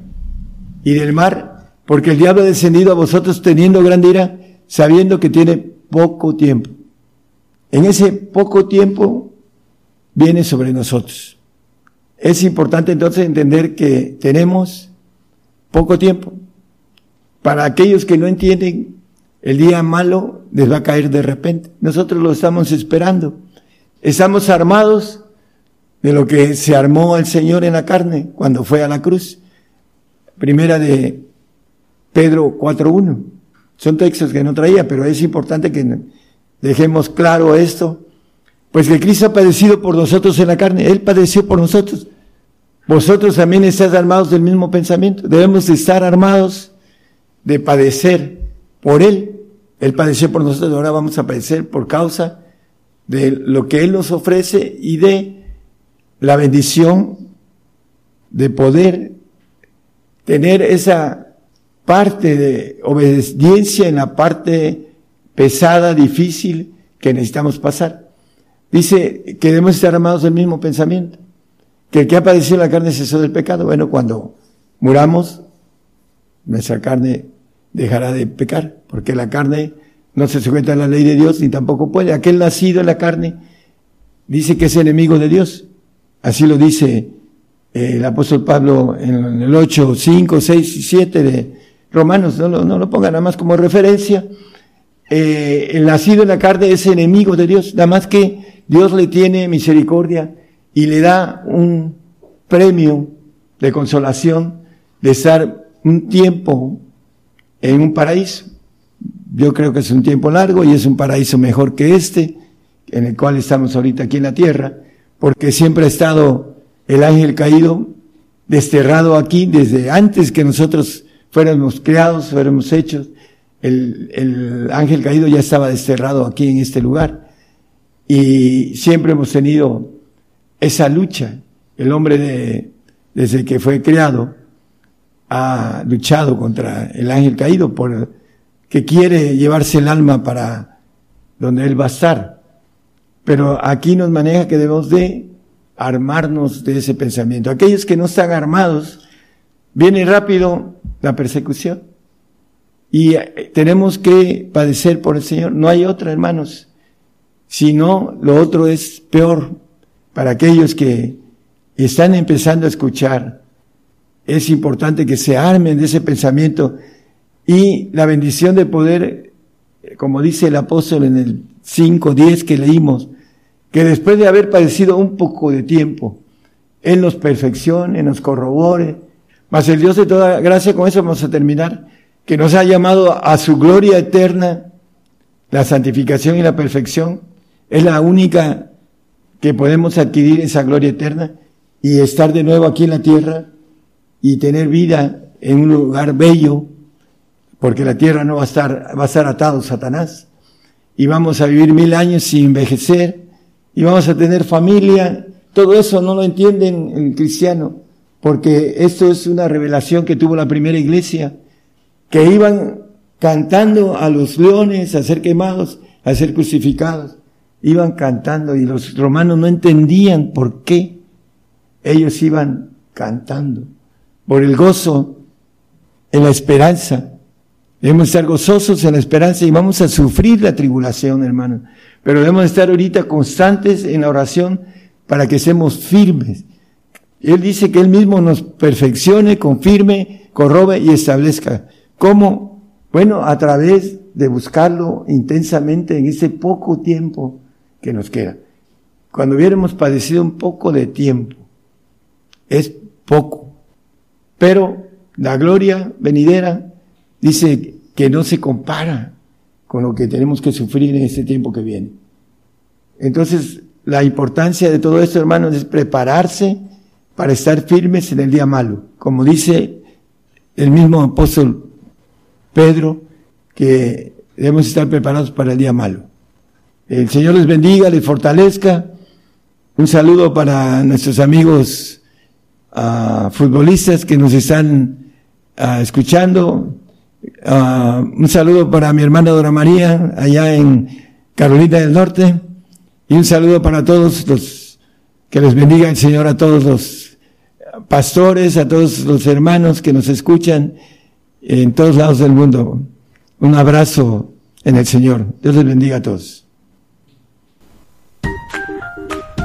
y del mar, porque el diablo ha descendido a vosotros teniendo gran ira, sabiendo que tiene poco tiempo. En ese poco tiempo viene sobre nosotros. Es importante entonces entender que tenemos poco tiempo. Para aquellos que no entienden, el día malo les va a caer de repente. Nosotros lo estamos esperando. Estamos armados de lo que se armó el Señor en la carne cuando fue a la cruz. Primera de Pedro 4.1. Son textos que no traía, pero es importante que dejemos claro esto. Pues que Cristo ha padecido por nosotros en la carne. Él padeció por nosotros. Vosotros también estáis armados del mismo pensamiento. Debemos estar armados de padecer por Él. Él padeció por nosotros, ahora vamos a padecer por causa de lo que Él nos ofrece y de la bendición de poder tener esa parte de obediencia en la parte pesada, difícil que necesitamos pasar. Dice que debemos estar armados del mismo pensamiento. Que el que ha padecido la carne cesó del pecado. Bueno, cuando muramos, nuestra carne dejará de pecar, porque la carne no se sujeta a la ley de Dios ni tampoco puede. Aquel nacido en la carne dice que es enemigo de Dios. Así lo dice eh, el apóstol Pablo en el 8, 5, 6 y 7 de Romanos. No lo, no lo pongan nada más como referencia. Eh, el nacido en la carne es enemigo de Dios, nada más que Dios le tiene misericordia y le da un premio de consolación de estar un tiempo en un paraíso. Yo creo que es un tiempo largo y es un paraíso mejor que este, en el cual estamos ahorita aquí en la tierra, porque siempre ha estado el ángel caído desterrado aquí desde antes que nosotros fuéramos creados, fuéramos hechos. El, el ángel caído ya estaba desterrado aquí en este lugar. Y siempre hemos tenido esa lucha. El hombre de, desde que fue creado ha luchado contra el ángel caído por que quiere llevarse el alma para donde él va a estar. Pero aquí nos maneja que debemos de armarnos de ese pensamiento. Aquellos que no están armados, viene rápido la persecución. Y eh, tenemos que padecer por el Señor. No hay otra, hermanos. Si no, lo otro es peor para aquellos que están empezando a escuchar, es importante que se armen de ese pensamiento y la bendición de poder, como dice el apóstol en el 5.10 que leímos, que después de haber padecido un poco de tiempo, Él nos perfeccione, nos corrobore, mas el Dios de toda gracia, con eso vamos a terminar, que nos ha llamado a su gloria eterna, la santificación y la perfección, es la única que podemos adquirir esa gloria eterna y estar de nuevo aquí en la tierra y tener vida en un lugar bello, porque la tierra no va a estar, va a estar atado Satanás, y vamos a vivir mil años sin envejecer, y vamos a tener familia, todo eso no lo entienden el cristiano, porque esto es una revelación que tuvo la primera iglesia, que iban cantando a los leones a ser quemados, a ser crucificados iban cantando y los romanos no entendían por qué ellos iban cantando por el gozo en la esperanza. Debemos estar gozosos en la esperanza y vamos a sufrir la tribulación, hermano. Pero debemos estar ahorita constantes en la oración para que seamos firmes. Él dice que Él mismo nos perfeccione, confirme, corrobe y establezca. ¿Cómo? Bueno, a través de buscarlo intensamente en ese poco tiempo que nos queda. Cuando hubiéramos padecido un poco de tiempo, es poco. Pero la gloria venidera dice que no se compara con lo que tenemos que sufrir en este tiempo que viene. Entonces, la importancia de todo esto, hermanos, es prepararse para estar firmes en el día malo. Como dice el mismo apóstol Pedro, que debemos estar preparados para el día malo. El Señor les bendiga, les fortalezca. Un saludo para nuestros amigos uh, futbolistas que nos están uh, escuchando. Uh, un saludo para mi hermana Dora María, allá en Carolina del Norte. Y un saludo para todos los, que les bendiga el Señor a todos los pastores, a todos los hermanos que nos escuchan en todos lados del mundo. Un abrazo en el Señor. Dios les bendiga a todos.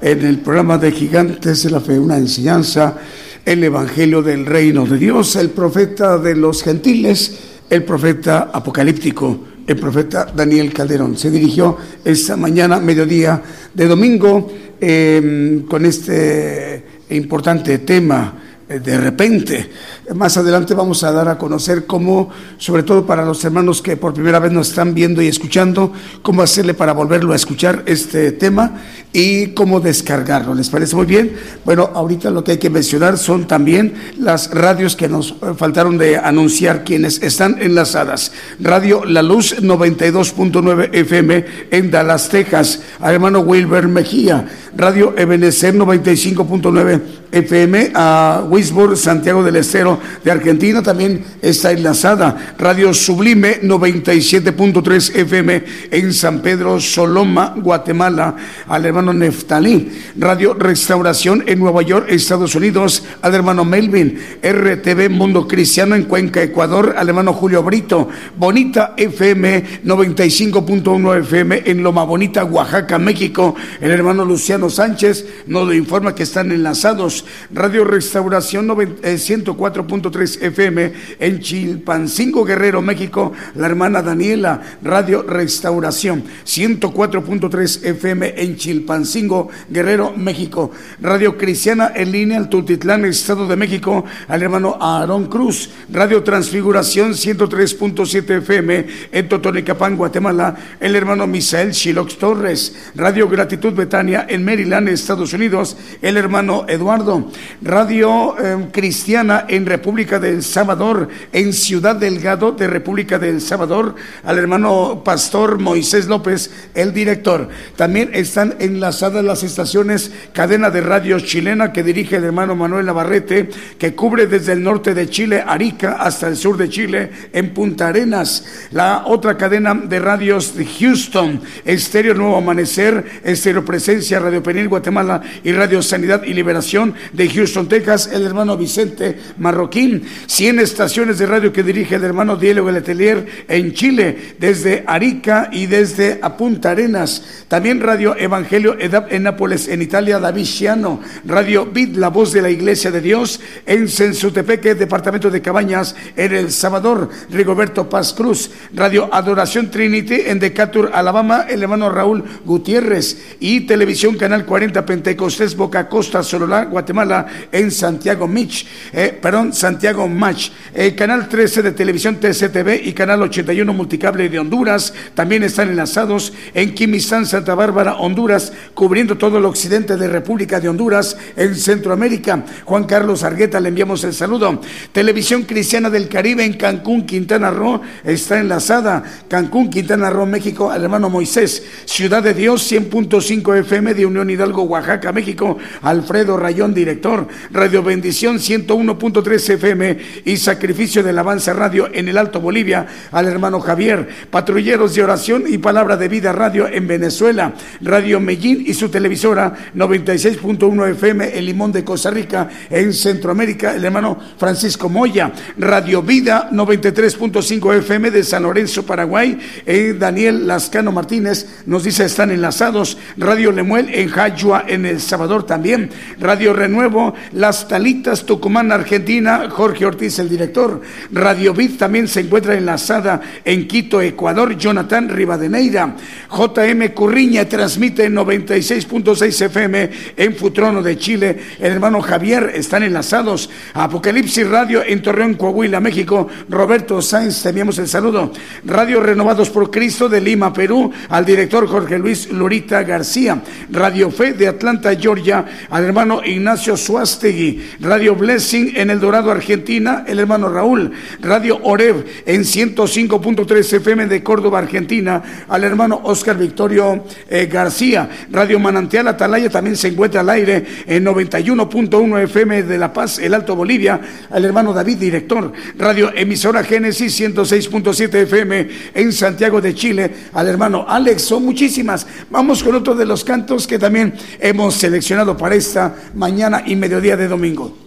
en el programa de Gigantes de la Fe, una enseñanza, el Evangelio del Reino de Dios, el profeta de los gentiles, el profeta apocalíptico, el profeta Daniel Calderón. Se dirigió esta mañana, mediodía de domingo, eh, con este importante tema de repente. Más adelante vamos a dar a conocer cómo, sobre todo para los hermanos que por primera vez nos están viendo y escuchando, cómo hacerle para volverlo a escuchar este tema y cómo descargarlo. ¿Les parece muy bien? Bueno, ahorita lo que hay que mencionar son también las radios que nos faltaron de anunciar quienes están enlazadas. Radio La Luz 92.9 FM en Dallas, Texas, al hermano Wilber Mejía. Radio Ebenezer 95.9 FM a Wisborne, Santiago del Estero de Argentina, también está enlazada. Radio Sublime 97.3 FM en San Pedro Soloma, Guatemala, al hermano Neftalí. Radio Restauración en Nueva York, Estados Unidos, al hermano Melvin. RTV Mundo Cristiano en Cuenca, Ecuador, al hermano Julio Brito. Bonita FM 95.1 FM en Loma Bonita, Oaxaca, México. El hermano Luciano Sánchez nos informa que están enlazados Radio Restauración 104.3 FM en Chilpancingo, Guerrero, México, la hermana Daniela, Radio Restauración 104.3 FM en Chilpancingo, Guerrero, México, Radio Cristiana en línea en Tultitlán, Estado de México, al hermano Aarón Cruz, Radio Transfiguración 103.7 FM en Totonicapán, Guatemala, el hermano Misael Chilox Torres, Radio Gratitud Betania en Maryland, Estados Unidos, el hermano Eduardo Radio em, Cristiana en República del Salvador, en Ciudad Delgado de República del Salvador, al hermano Pastor Moisés López, el director. También están enlazadas las estaciones Cadena de Radio Chilena que dirige el hermano Manuel Navarrete, que cubre desde el norte de Chile, Arica, hasta el sur de Chile, en Punta Arenas. La otra cadena de radios de Houston, Estéreo Nuevo Amanecer, Estéreo Presencia, Radio Penil Guatemala y Radio Sanidad y Liberación de Houston, Texas, el hermano Vicente Marroquín. 100 estaciones de radio que dirige el hermano Diego Letelier en Chile, desde Arica y desde Punta Arenas. También Radio Evangelio Edap en Nápoles, en Italia, David Ciano. Radio Vid, la voz de la Iglesia de Dios, en Sensutepeque, departamento de Cabañas, en El Salvador, Rigoberto Paz Cruz. Radio Adoración Trinity en Decatur, Alabama, el hermano Raúl Gutiérrez. Y Televisión Canal 40 Pentecostés, Boca Costa, Sololá, Guatemala Guatemala en Santiago Mich, eh, perdón, Santiago Mach, eh, canal 13 de televisión TCTV y canal 81 multicable de Honduras también están enlazados en Quimistán, Santa Bárbara, Honduras, cubriendo todo el occidente de República de Honduras en Centroamérica. Juan Carlos Argueta, le enviamos el saludo. Televisión Cristiana del Caribe en Cancún, Quintana Roo, está enlazada. Cancún, Quintana Roo, México, al hermano Moisés. Ciudad de Dios, 100.5 FM de Unión Hidalgo, Oaxaca, México, Alfredo Rayón, director. Radio Bendición, 101.3 FM y Sacrificio del Avance Radio en el Alto Bolivia, al hermano Javier. Patrulleros de Oración y Palabra de Vida Radio en Venezuela. Radio Medellín y su televisora, 96.1 FM, El Limón de Costa Rica, en Centroamérica, el hermano Francisco Moya. Radio Vida, 93.5 FM de San Lorenzo, Paraguay. Eh, Daniel Lascano Martínez nos dice están enlazados. Radio Lemuel en Jayua, en El Salvador también. Radio Renuevo, Las Talitas, Tucumán, Argentina. Jorge Ortiz, el director. Radio Vid también se encuentra enlazada en Quito, Ecuador. Jonathan Rivadeneira. JM Curriña transmite en 96.6 FM en Futrono de Chile. El hermano Javier están enlazados. Apocalipsis Radio en Torreón, Coahuila, México. Roberto Sáenz, te enviamos el saludo. Radio Renovados por Cristo de Lima, Perú, al director Jorge Luis Lurita García. Radio Fe de Atlanta, Georgia, al hermano Ignacio Suástegui. Radio Blessing en El Dorado, Argentina, el hermano Raúl. Radio Oreb en 105.3 FM de Córdoba, Argentina, al hermano Oscar Victorio eh, García. Radio Manantial Atalaya también se encuentra al aire en 91.1 FM de La Paz, el Alto Bolivia, al hermano David, director. Radio Emisora Génesis 106.7 FM en Santiago de Chile, al hermano Alex. Son muchísimas. Vamos con otro de los cantos que también hemos seleccionado para esta mañana y mediodía de domingo.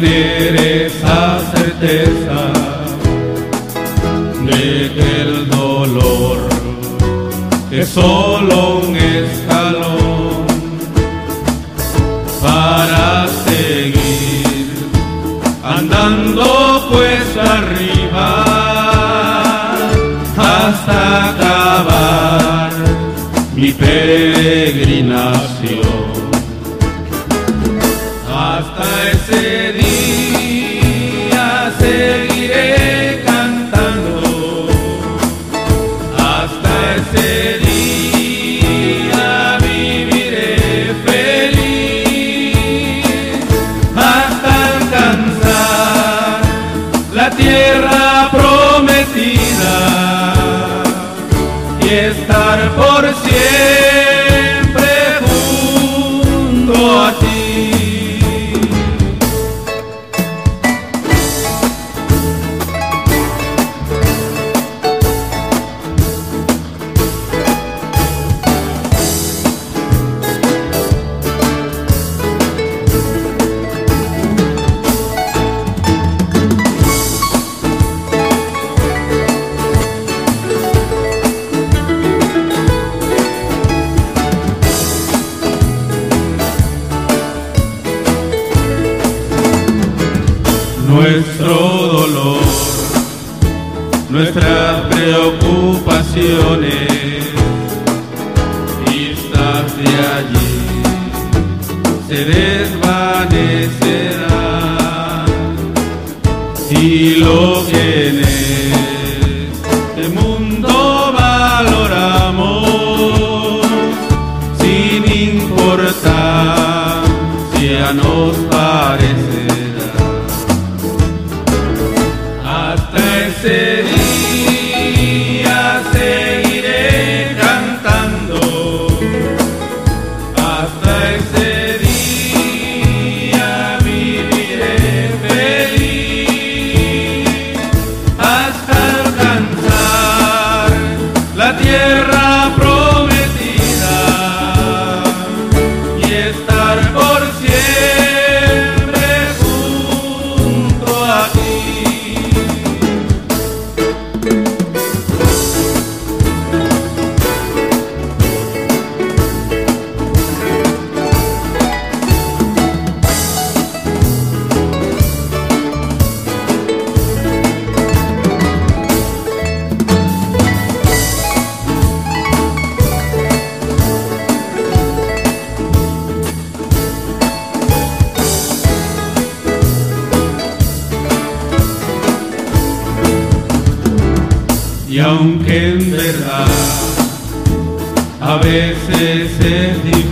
Tener esa certeza de que el dolor es solo un escalón para seguir andando pues arriba hasta acabar mi peregrinación.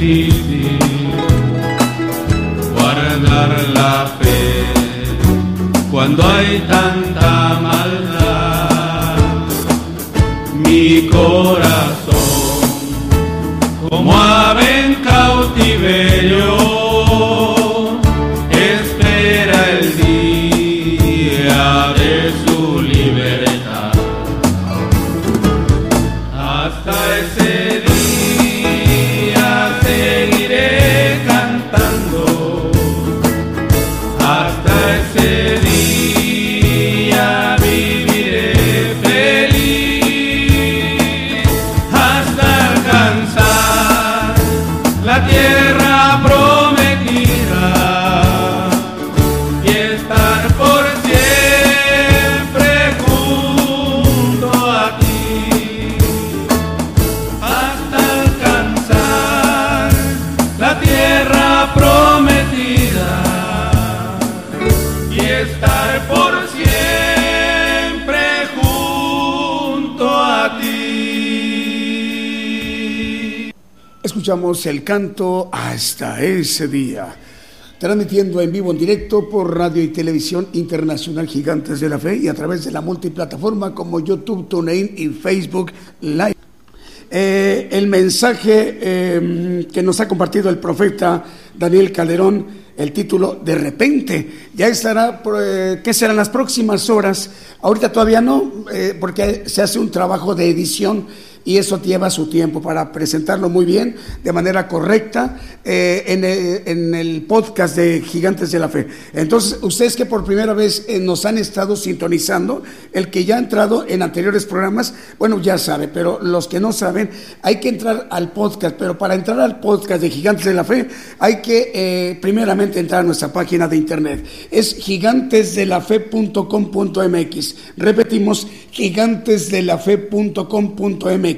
Difícil guardar la fe cuando hay tanta maldad, mi corazón como ave escuchamos el canto hasta ese día. Transmitiendo en vivo, en directo por radio y televisión internacional Gigantes de la Fe y a través de la multiplataforma como YouTube, TuneIn y Facebook Live. Eh, el mensaje eh, que nos ha compartido el profeta Daniel Calderón, el título De repente, ya estará, eh, ¿qué serán las próximas horas? Ahorita todavía no, porque se hace un trabajo de edición y eso lleva su tiempo para presentarlo muy bien, de manera correcta, eh, en, el, podcast de Gigantes de la Fe. Entonces, ustedes que por primera vez eh, nos han estado sintonizando, el que ya ha entrado en anteriores programas, bueno, ya sabe, pero los que no saben, hay que entrar al podcast, pero para entrar al podcast de Gigantes de la Fe, hay que eh, primeramente entrar a nuestra página de internet. Es gigantesdelafe.com.mx. Repetimos, gigantesdelafe.com.mx.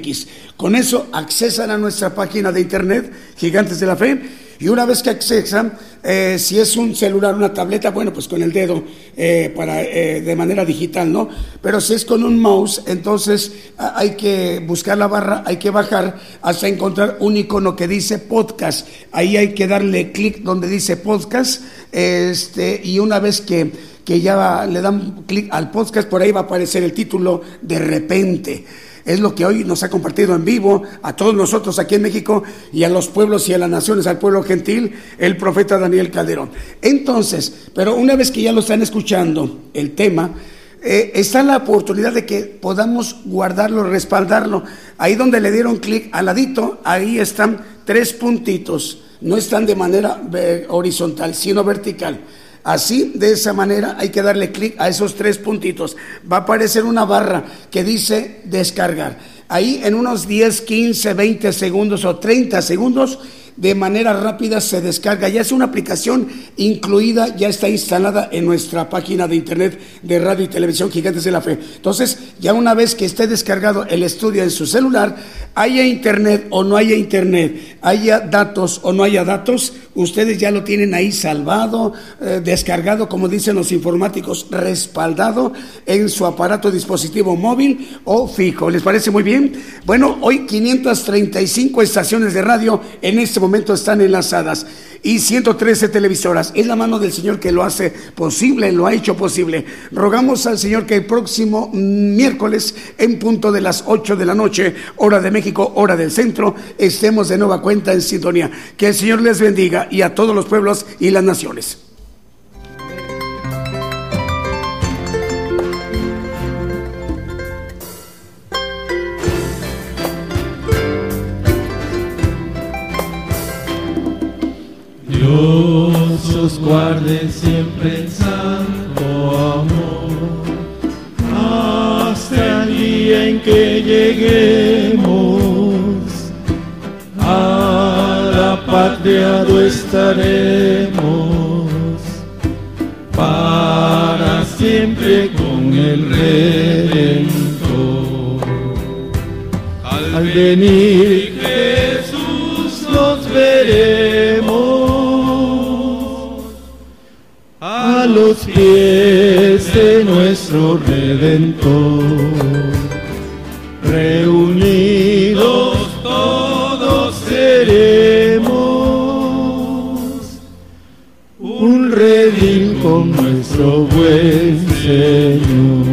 Con eso accesan a nuestra página de internet, Gigantes de la Fe, y una vez que accesan, eh, si es un celular, una tableta, bueno, pues con el dedo eh, para, eh, de manera digital, ¿no? Pero si es con un mouse, entonces hay que buscar la barra, hay que bajar hasta encontrar un icono que dice podcast. Ahí hay que darle clic donde dice podcast, este, y una vez que que ya le dan clic al podcast, por ahí va a aparecer el título de repente. Es lo que hoy nos ha compartido en vivo a todos nosotros aquí en México y a los pueblos y a las naciones, al pueblo gentil, el profeta Daniel Calderón. Entonces, pero una vez que ya lo están escuchando, el tema, eh, está la oportunidad de que podamos guardarlo, respaldarlo. Ahí donde le dieron clic al ladito, ahí están tres puntitos. No están de manera eh, horizontal, sino vertical. Así, de esa manera, hay que darle clic a esos tres puntitos. Va a aparecer una barra que dice descargar. Ahí en unos 10, 15, 20 segundos o 30 segundos de manera rápida se descarga. Ya es una aplicación incluida, ya está instalada en nuestra página de internet de radio y televisión Gigantes de la Fe. Entonces, ya una vez que esté descargado el estudio en su celular, haya internet o no haya internet, haya datos o no haya datos, ustedes ya lo tienen ahí salvado, eh, descargado, como dicen los informáticos, respaldado en su aparato dispositivo móvil o fijo. ¿Les parece muy bien? Bueno, hoy 535 estaciones de radio en este momento momento están enlazadas y 113 televisoras. Es la mano del Señor que lo hace posible, lo ha hecho posible. Rogamos al Señor que el próximo miércoles, en punto de las 8 de la noche, hora de México, hora del centro, estemos de nueva cuenta en sintonía. Que el Señor les bendiga y a todos los pueblos y las naciones. Dios os guarde siempre en santo amor, hasta el día en que lleguemos a la patria do estaremos para siempre con el Redentor. Al venir Jesús nos veremos pies de nuestro Redentor. Reunidos todos seremos un redín con nuestro buen Señor.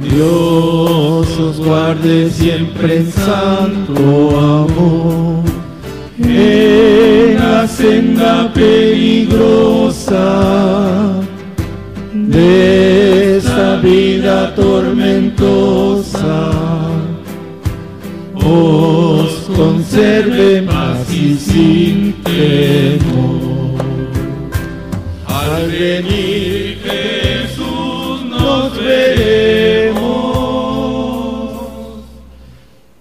Dios os guarde siempre en santo amor en la senda peligrosa de esta vida tormentosa. Os conserve paz y sin temor. Al venir Jesús nos veremos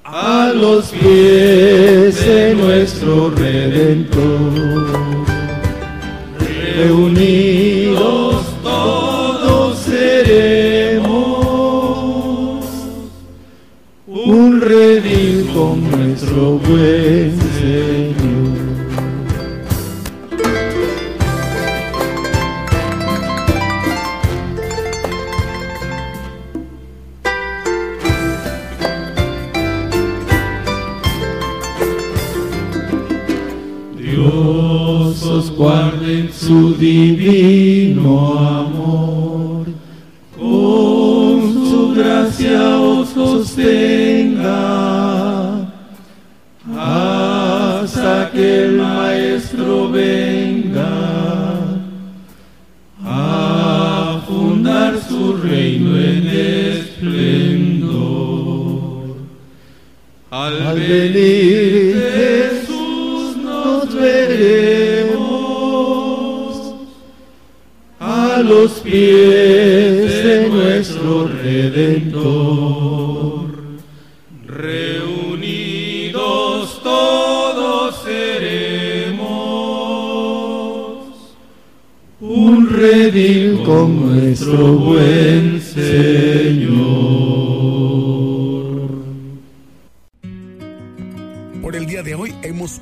a los pies de nuestro Redentor. Reunidos todos seremos un redil con nuestro buen guarde en su divino amor, los pies de nuestro Redentor. Reunidos todos seremos un redil con nuestro buen Señor.